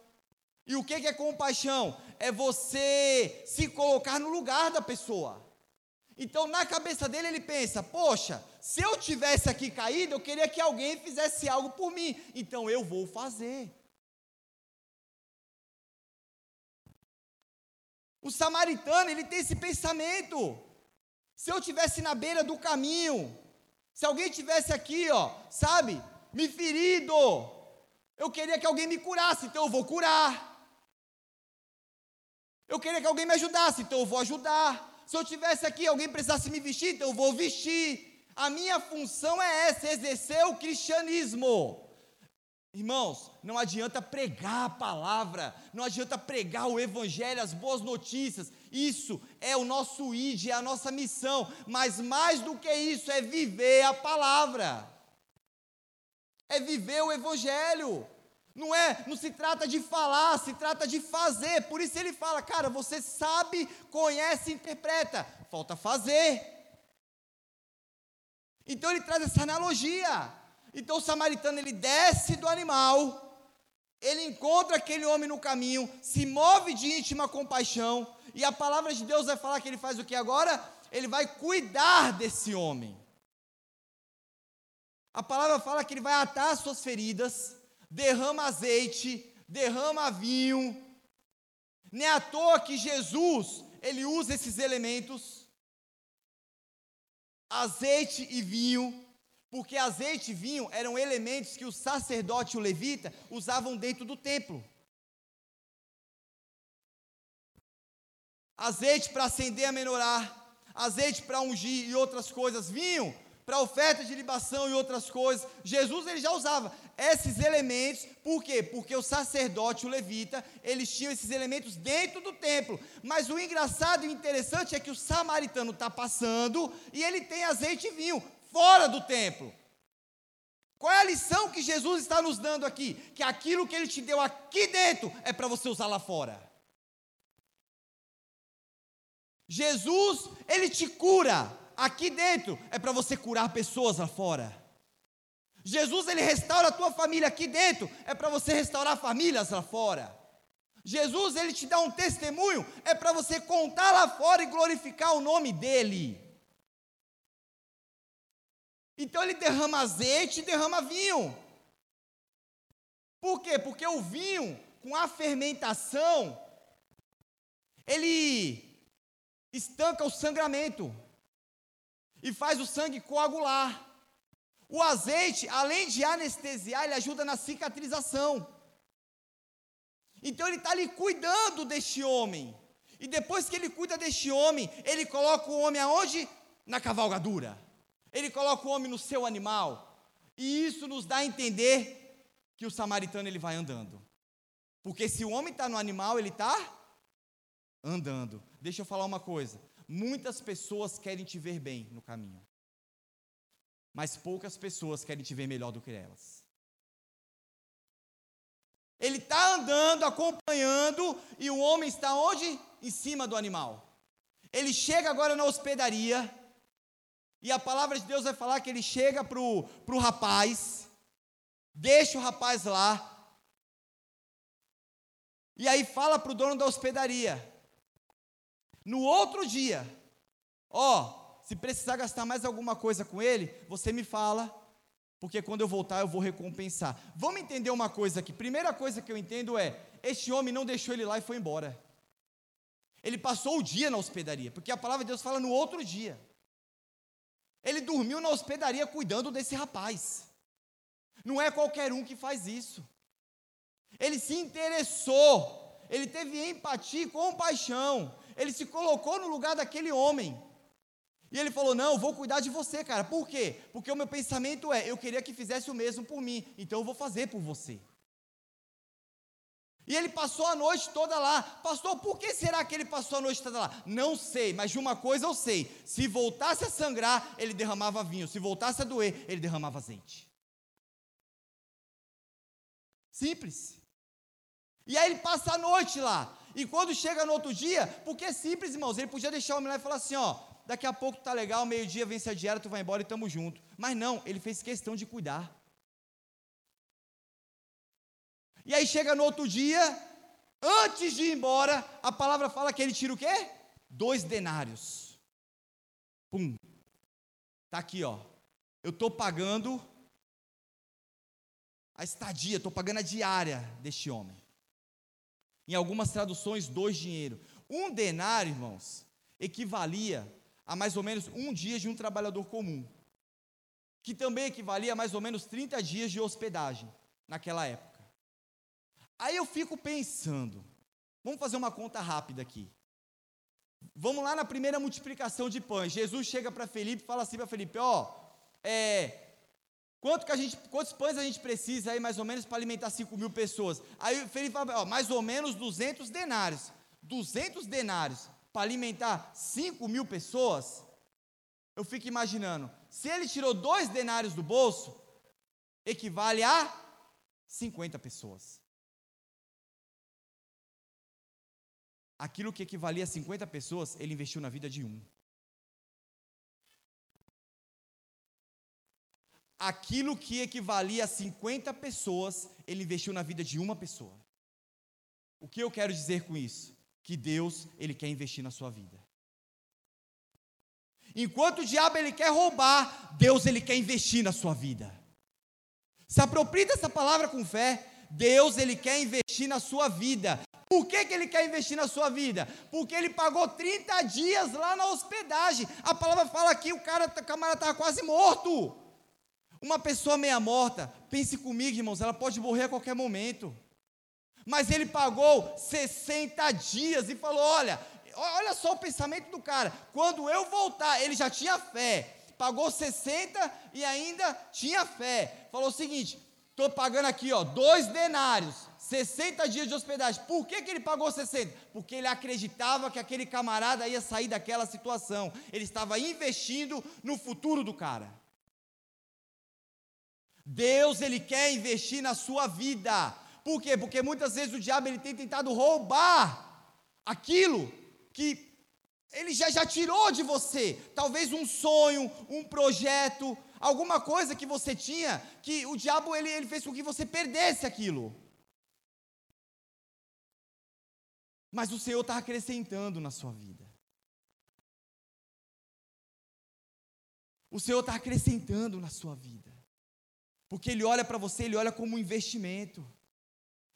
E o que é compaixão? É você se colocar no lugar da pessoa. Então, na cabeça dele, ele pensa: poxa, se eu tivesse aqui caído, eu queria que alguém fizesse algo por mim, então eu vou fazer. O samaritano, ele tem esse pensamento. Se eu tivesse na beira do caminho, se alguém tivesse aqui, ó, sabe, me ferido, eu queria que alguém me curasse, então eu vou curar. Eu queria que alguém me ajudasse, então eu vou ajudar. Se eu tivesse aqui, alguém precisasse me vestir, então eu vou vestir. A minha função é essa, exercer o cristianismo. Irmãos, não adianta pregar a palavra, não adianta pregar o evangelho, as boas notícias. Isso é o nosso id, é a nossa missão, mas mais do que isso é viver a palavra. É viver o evangelho. Não é, não se trata de falar, se trata de fazer. Por isso ele fala, cara, você sabe, conhece, interpreta. Falta fazer. Então ele traz essa analogia. Então o samaritano ele desce do animal, ele encontra aquele homem no caminho, se move de íntima compaixão, e a palavra de Deus vai falar que ele faz o que agora? Ele vai cuidar desse homem. A palavra fala que ele vai atar as suas feridas, derrama azeite, derrama vinho. Nem é à toa que Jesus, ele usa esses elementos, azeite e vinho, porque azeite e vinho eram elementos que o sacerdote e o levita usavam dentro do templo. Azeite para acender a menorá, azeite para ungir e outras coisas, vinho para oferta de libação e outras coisas. Jesus ele já usava esses elementos, por quê? Porque o sacerdote, o levita, eles tinham esses elementos dentro do templo. Mas o engraçado e interessante é que o samaritano está passando e ele tem azeite e vinho fora do templo. Qual é a lição que Jesus está nos dando aqui? Que aquilo que ele te deu aqui dentro é para você usar lá fora. Jesus, ele te cura aqui dentro, é para você curar pessoas lá fora. Jesus, ele restaura a tua família aqui dentro, é para você restaurar famílias lá fora. Jesus, ele te dá um testemunho, é para você contar lá fora e glorificar o nome dele. Então ele derrama azeite e derrama vinho. Por quê? Porque o vinho, com a fermentação, ele estanca o sangramento e faz o sangue coagular. O azeite, além de anestesiar, ele ajuda na cicatrização. Então ele está ali cuidando deste homem. E depois que ele cuida deste homem, ele coloca o homem aonde? Na cavalgadura ele coloca o homem no seu animal. E isso nos dá a entender que o samaritano ele vai andando. Porque se o homem está no animal, ele está andando. Deixa eu falar uma coisa. Muitas pessoas querem te ver bem no caminho. Mas poucas pessoas querem te ver melhor do que elas. Ele está andando, acompanhando, e o homem está onde? Em cima do animal. Ele chega agora na hospedaria, e a palavra de Deus vai falar que ele chega para o rapaz, deixa o rapaz lá, e aí fala para o dono da hospedaria. No outro dia, ó, se precisar gastar mais alguma coisa com ele, você me fala, porque quando eu voltar eu vou recompensar. Vamos entender uma coisa aqui. Primeira coisa que eu entendo é: este homem não deixou ele lá e foi embora. Ele passou o dia na hospedaria, porque a palavra de Deus fala no outro dia. Ele dormiu na hospedaria cuidando desse rapaz. Não é qualquer um que faz isso. Ele se interessou, ele teve empatia e compaixão, ele se colocou no lugar daquele homem. E ele falou: Não, vou cuidar de você, cara. Por quê? Porque o meu pensamento é: eu queria que fizesse o mesmo por mim, então eu vou fazer por você. E ele passou a noite toda lá. Pastor, por que será que ele passou a noite toda lá? Não sei, mas de uma coisa eu sei: se voltasse a sangrar, ele derramava vinho, se voltasse a doer, ele derramava azeite. Simples. E aí ele passa a noite lá. E quando chega no outro dia, porque é simples, irmãos, ele podia deixar o homem lá e falar assim: ó, daqui a pouco tá legal, meio-dia vence a diária, tu vai embora e tamo junto. Mas não, ele fez questão de cuidar. E aí chega no outro dia, antes de ir embora, a palavra fala que ele tira o quê? Dois denários. Pum. Tá aqui, ó. Eu estou pagando a estadia, estou pagando a diária deste homem. Em algumas traduções, dois dinheiro. Um denário, irmãos, equivalia a mais ou menos um dia de um trabalhador comum. Que também equivalia a mais ou menos 30 dias de hospedagem naquela época. Aí eu fico pensando, vamos fazer uma conta rápida aqui. Vamos lá na primeira multiplicação de pães. Jesus chega para Felipe e fala assim para Felipe: Ó, é, quanto que a gente, quantos pães a gente precisa aí mais ou menos para alimentar 5 mil pessoas? Aí Felipe fala: ó, mais ou menos 200 denários. 200 denários para alimentar 5 mil pessoas? Eu fico imaginando, se ele tirou dois denários do bolso, equivale a 50 pessoas. Aquilo que equivalia a 50 pessoas, ele investiu na vida de um. aquilo que equivalia a 50 pessoas, ele investiu na vida de uma pessoa. O que eu quero dizer com isso? Que Deus, ele quer investir na sua vida. Enquanto o diabo ele quer roubar, Deus ele quer investir na sua vida. Se aproprie dessa palavra com fé. Deus ele quer investir na sua vida. Por que, que ele quer investir na sua vida? Porque ele pagou 30 dias lá na hospedagem. A palavra fala que o cara, o camarada estava quase morto. Uma pessoa meia morta, pense comigo, irmãos, ela pode morrer a qualquer momento. Mas ele pagou 60 dias e falou: olha, olha só o pensamento do cara. Quando eu voltar, ele já tinha fé. Pagou 60 e ainda tinha fé. Falou o seguinte: estou pagando aqui, ó, dois denários, 60 dias de hospedagem. Por que, que ele pagou 60? Porque ele acreditava que aquele camarada ia sair daquela situação. Ele estava investindo no futuro do cara. Deus ele quer investir na sua vida. Por quê? Porque muitas vezes o diabo ele tem tentado roubar aquilo que ele já, já tirou de você. Talvez um sonho, um projeto, alguma coisa que você tinha, que o diabo ele, ele fez com que você perdesse aquilo. Mas o Senhor está acrescentando na sua vida. O Senhor está acrescentando na sua vida. Porque ele olha para você, ele olha como um investimento.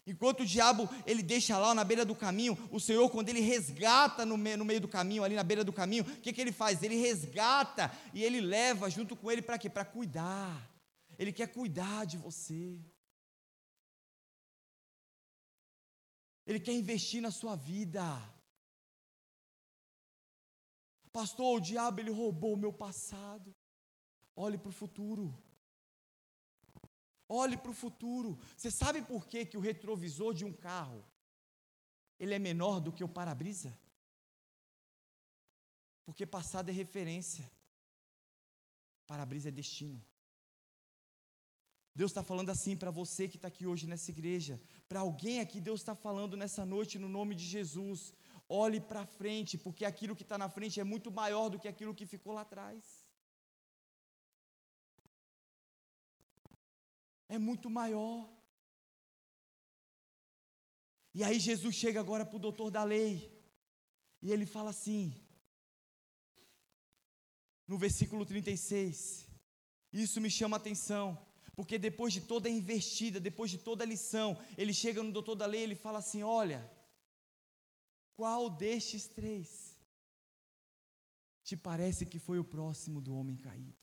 Enquanto o diabo ele deixa lá na beira do caminho, o Senhor, quando ele resgata no meio, no meio do caminho, ali na beira do caminho, o que, que ele faz? Ele resgata e ele leva junto com ele para quê? Para cuidar. Ele quer cuidar de você. Ele quer investir na sua vida. Pastor, o diabo ele roubou o meu passado. Olhe para o futuro. Olhe para o futuro. Você sabe por que, que o retrovisor de um carro ele é menor do que o para-brisa? Porque passado é referência, para-brisa é destino. Deus está falando assim para você que está aqui hoje nessa igreja, para alguém aqui, Deus está falando nessa noite no nome de Jesus. Olhe para frente, porque aquilo que está na frente é muito maior do que aquilo que ficou lá atrás. é muito maior. E aí Jesus chega agora para o doutor da lei, e ele fala assim, no versículo 36, isso me chama a atenção, porque depois de toda a investida, depois de toda a lição, ele chega no doutor da lei e ele fala assim: Olha, qual destes três te parece que foi o próximo do homem caído?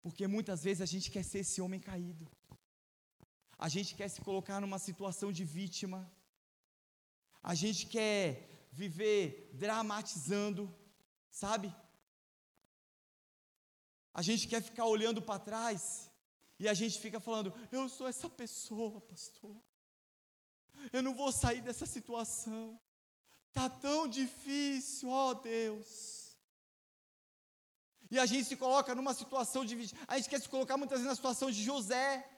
Porque muitas vezes a gente quer ser esse homem caído. A gente quer se colocar numa situação de vítima. A gente quer viver dramatizando, sabe? A gente quer ficar olhando para trás e a gente fica falando: Eu sou essa pessoa, pastor. Eu não vou sair dessa situação. Tá tão difícil, ó Deus. E a gente se coloca numa situação de. A gente quer se colocar muitas vezes na situação de José.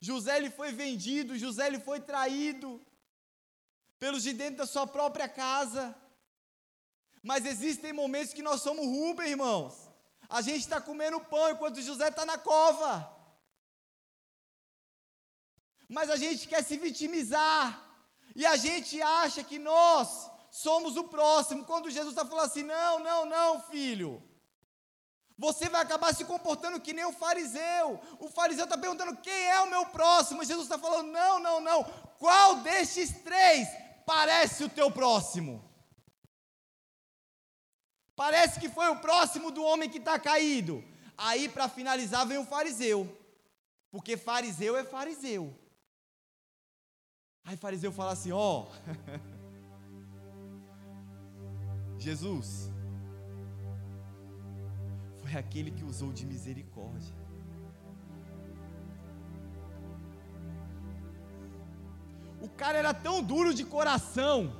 José ele foi vendido, José ele foi traído pelos de dentro da sua própria casa. Mas existem momentos que nós somos Rubem, irmãos. A gente está comendo pão enquanto José está na cova. Mas a gente quer se vitimizar. E a gente acha que nós somos o próximo. Quando Jesus está falando assim: não, não, não, filho. Você vai acabar se comportando que nem o fariseu. O fariseu está perguntando quem é o meu próximo. E Jesus está falando: não, não, não. Qual destes três parece o teu próximo? Parece que foi o próximo do homem que está caído. Aí, para finalizar, vem o fariseu. Porque fariseu é fariseu. Aí, fariseu fala assim: ó. Oh, Jesus, foi aquele que usou de misericórdia. O cara era tão duro de coração,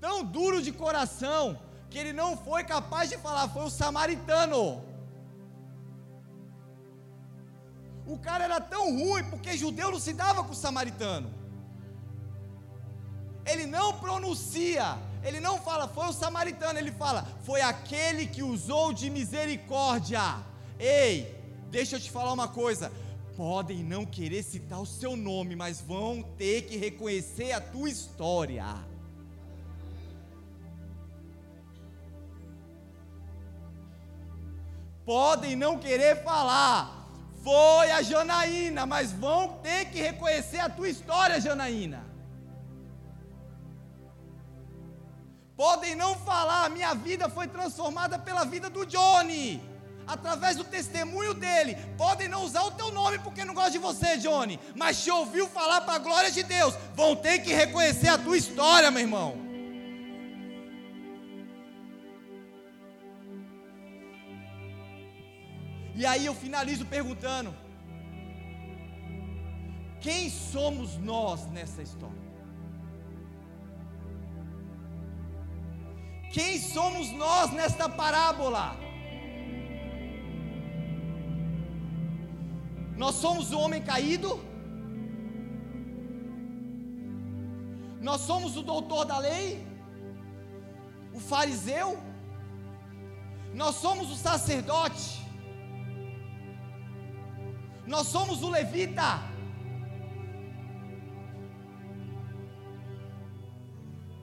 tão duro de coração, que ele não foi capaz de falar, foi o samaritano. O cara era tão ruim porque judeu não se dava com o samaritano. Ele não pronuncia, ele não fala foi o samaritano, ele fala foi aquele que usou de misericórdia. Ei, deixa eu te falar uma coisa. Podem não querer citar o seu nome, mas vão ter que reconhecer a tua história. Podem não querer falar, foi a Janaína, mas vão ter que reconhecer a tua história, Janaína. Podem não falar, minha vida foi transformada pela vida do Johnny, através do testemunho dele. Podem não usar o teu nome porque não gosta de você, Johnny, mas te ouviu falar para a glória de Deus. Vão ter que reconhecer a tua história, meu irmão. E aí eu finalizo perguntando: quem somos nós nessa história? Quem somos nós nesta parábola? Nós somos o homem caído? Nós somos o doutor da lei? O fariseu? Nós somos o sacerdote? Nós somos o levita?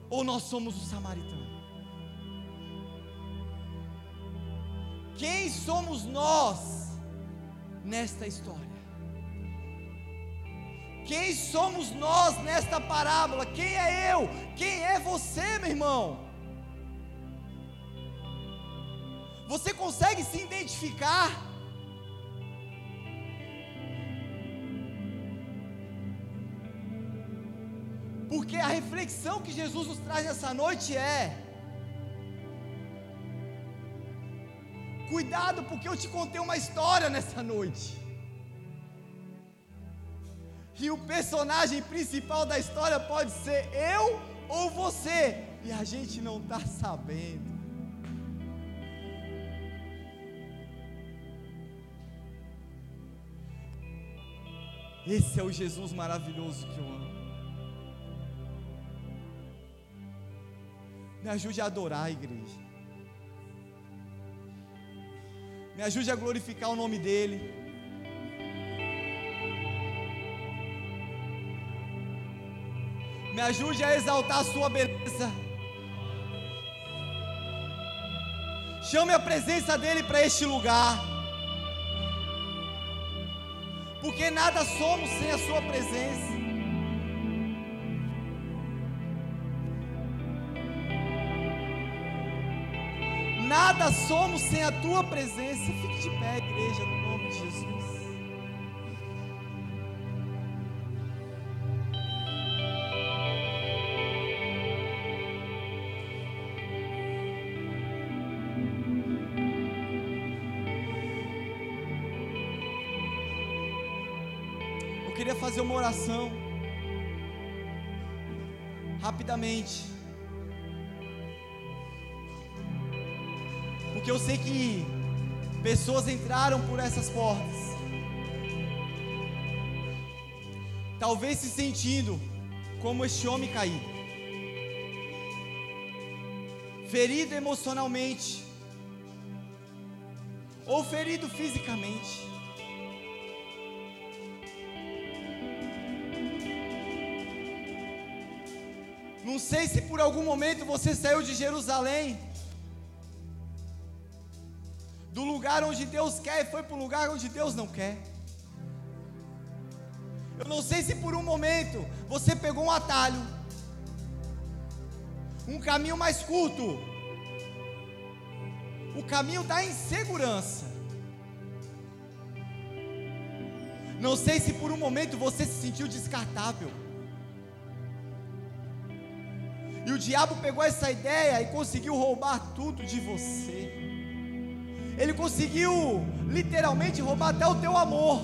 Ou nós somos o samaritano? Quem somos nós nesta história? Quem somos nós nesta parábola? Quem é eu? Quem é você, meu irmão? Você consegue se identificar? Porque a reflexão que Jesus nos traz nessa noite é: Cuidado, porque eu te contei uma história nessa noite. E o personagem principal da história pode ser eu ou você. E a gente não está sabendo. Esse é o Jesus maravilhoso que eu amo. Me ajude a adorar a igreja. Me ajude a glorificar o nome dEle. Me ajude a exaltar a Sua beleza. Chame a presença dEle para este lugar. Porque nada somos sem a Sua presença. Nada somos sem a tua presença. Fique de pé, igreja, no nome de Jesus. Eu queria fazer uma oração rapidamente. Porque eu sei que pessoas entraram por essas portas, talvez se sentindo como este homem caído, ferido emocionalmente, ou ferido fisicamente. Não sei se por algum momento você saiu de Jerusalém do lugar onde Deus quer e foi para o lugar onde Deus não quer. Eu não sei se por um momento você pegou um atalho, um caminho mais curto, o caminho da insegurança. Não sei se por um momento você se sentiu descartável. E o diabo pegou essa ideia e conseguiu roubar tudo de você. Ele conseguiu literalmente roubar até o teu amor.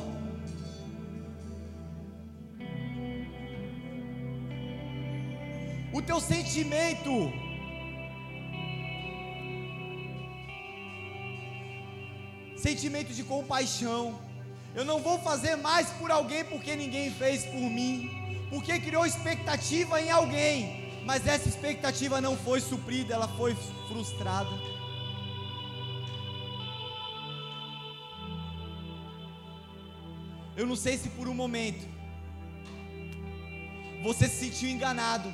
O teu sentimento. Sentimento de compaixão. Eu não vou fazer mais por alguém porque ninguém fez por mim. Porque criou expectativa em alguém. mas essa expectativa não foi suprida, ela foi frustrada. Eu não sei se por um momento você se sentiu enganado.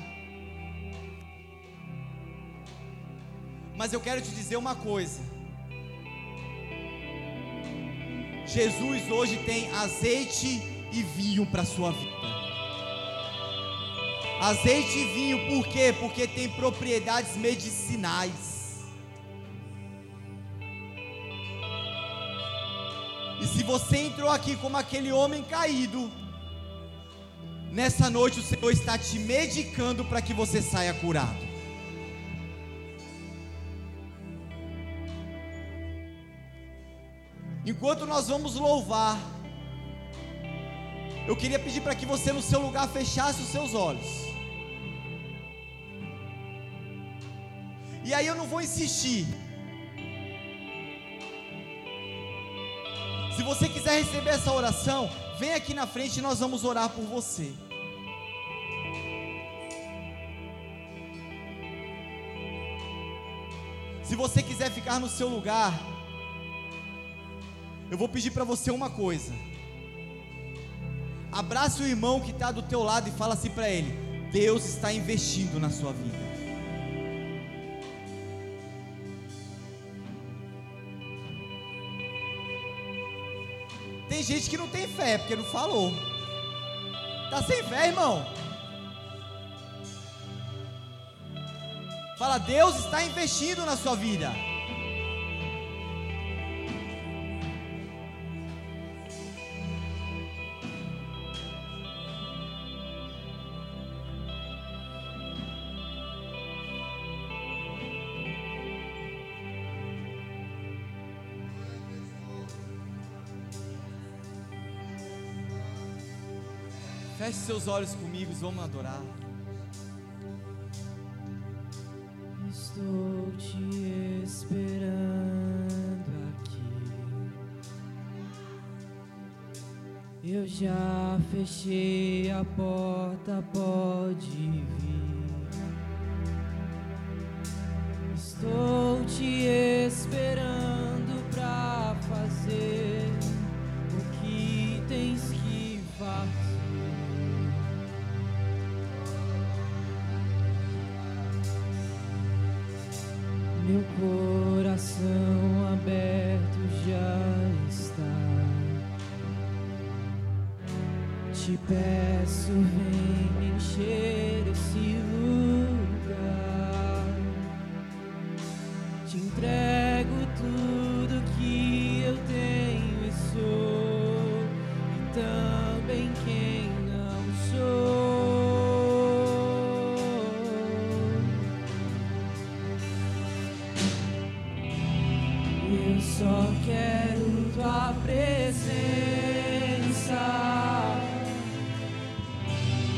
Mas eu quero te dizer uma coisa. Jesus hoje tem azeite e vinho para sua vida. Azeite e vinho, por quê? Porque tem propriedades medicinais. E se você entrou aqui como aquele homem caído, nessa noite o Senhor está te medicando para que você saia curado. Enquanto nós vamos louvar, eu queria pedir para que você no seu lugar fechasse os seus olhos. E aí eu não vou insistir. Se você quiser receber essa oração, vem aqui na frente e nós vamos orar por você. Se você quiser ficar no seu lugar, eu vou pedir para você uma coisa. Abraça o irmão que está do teu lado e fala assim para ele: Deus está investindo na sua vida. Tem gente que não tem fé porque não falou. Tá sem fé, irmão? Fala, Deus está investindo na sua vida. Feche seus olhos comigo, vamos adorar. Estou te esperando aqui. Eu já fechei a porta, pode vir. Só quero tua presença.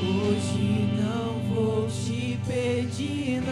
Hoje não vou te pedir nada.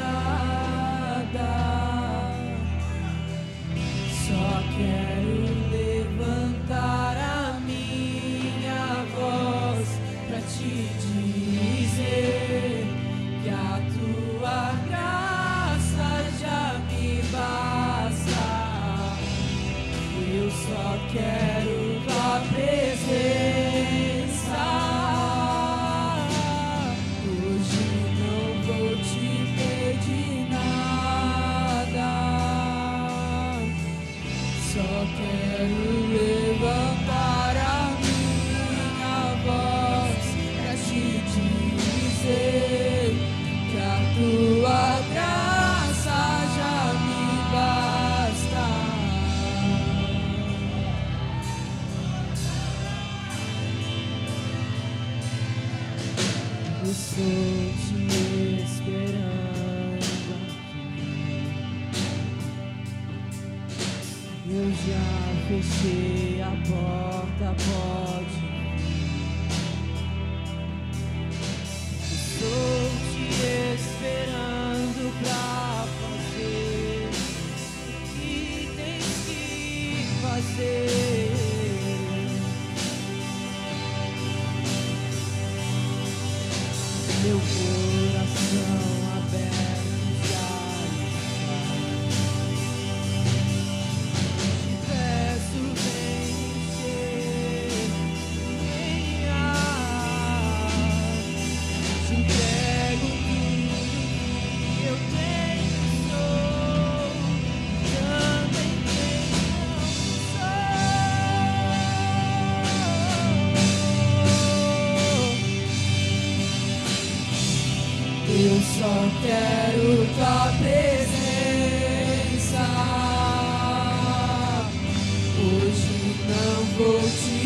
Eu só quero tua presença. Hoje não vou te